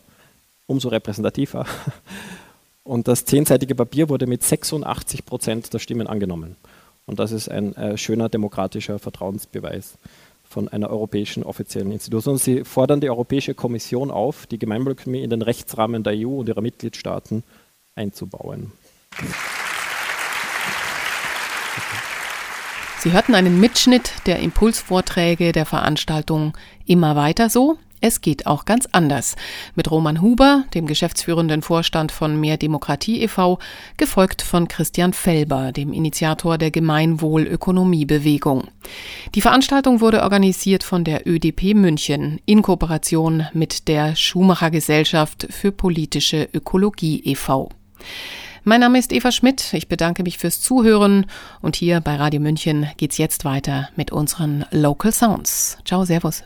umso repräsentativer. Und das zehnseitige Papier wurde mit 86 Prozent der Stimmen angenommen. Und das ist ein äh, schöner demokratischer Vertrauensbeweis von einer europäischen offiziellen Institution. Sie fordern die Europäische Kommission auf, die Gemeinwohlökonomie in den Rechtsrahmen der EU und ihrer Mitgliedstaaten einzubauen. Sie hörten einen Mitschnitt der Impulsvorträge der Veranstaltung Immer weiter so es geht auch ganz anders. Mit Roman Huber, dem geschäftsführenden Vorstand von Mehr Demokratie e.V., gefolgt von Christian Felber, dem Initiator der Gemeinwohlökonomiebewegung. Die Veranstaltung wurde organisiert von der ÖDP München in Kooperation mit der Schumacher Gesellschaft für politische Ökologie e.V. Mein Name ist Eva Schmidt. Ich bedanke mich fürs Zuhören und hier bei Radio München geht's jetzt weiter mit unseren Local Sounds. Ciao, Servus.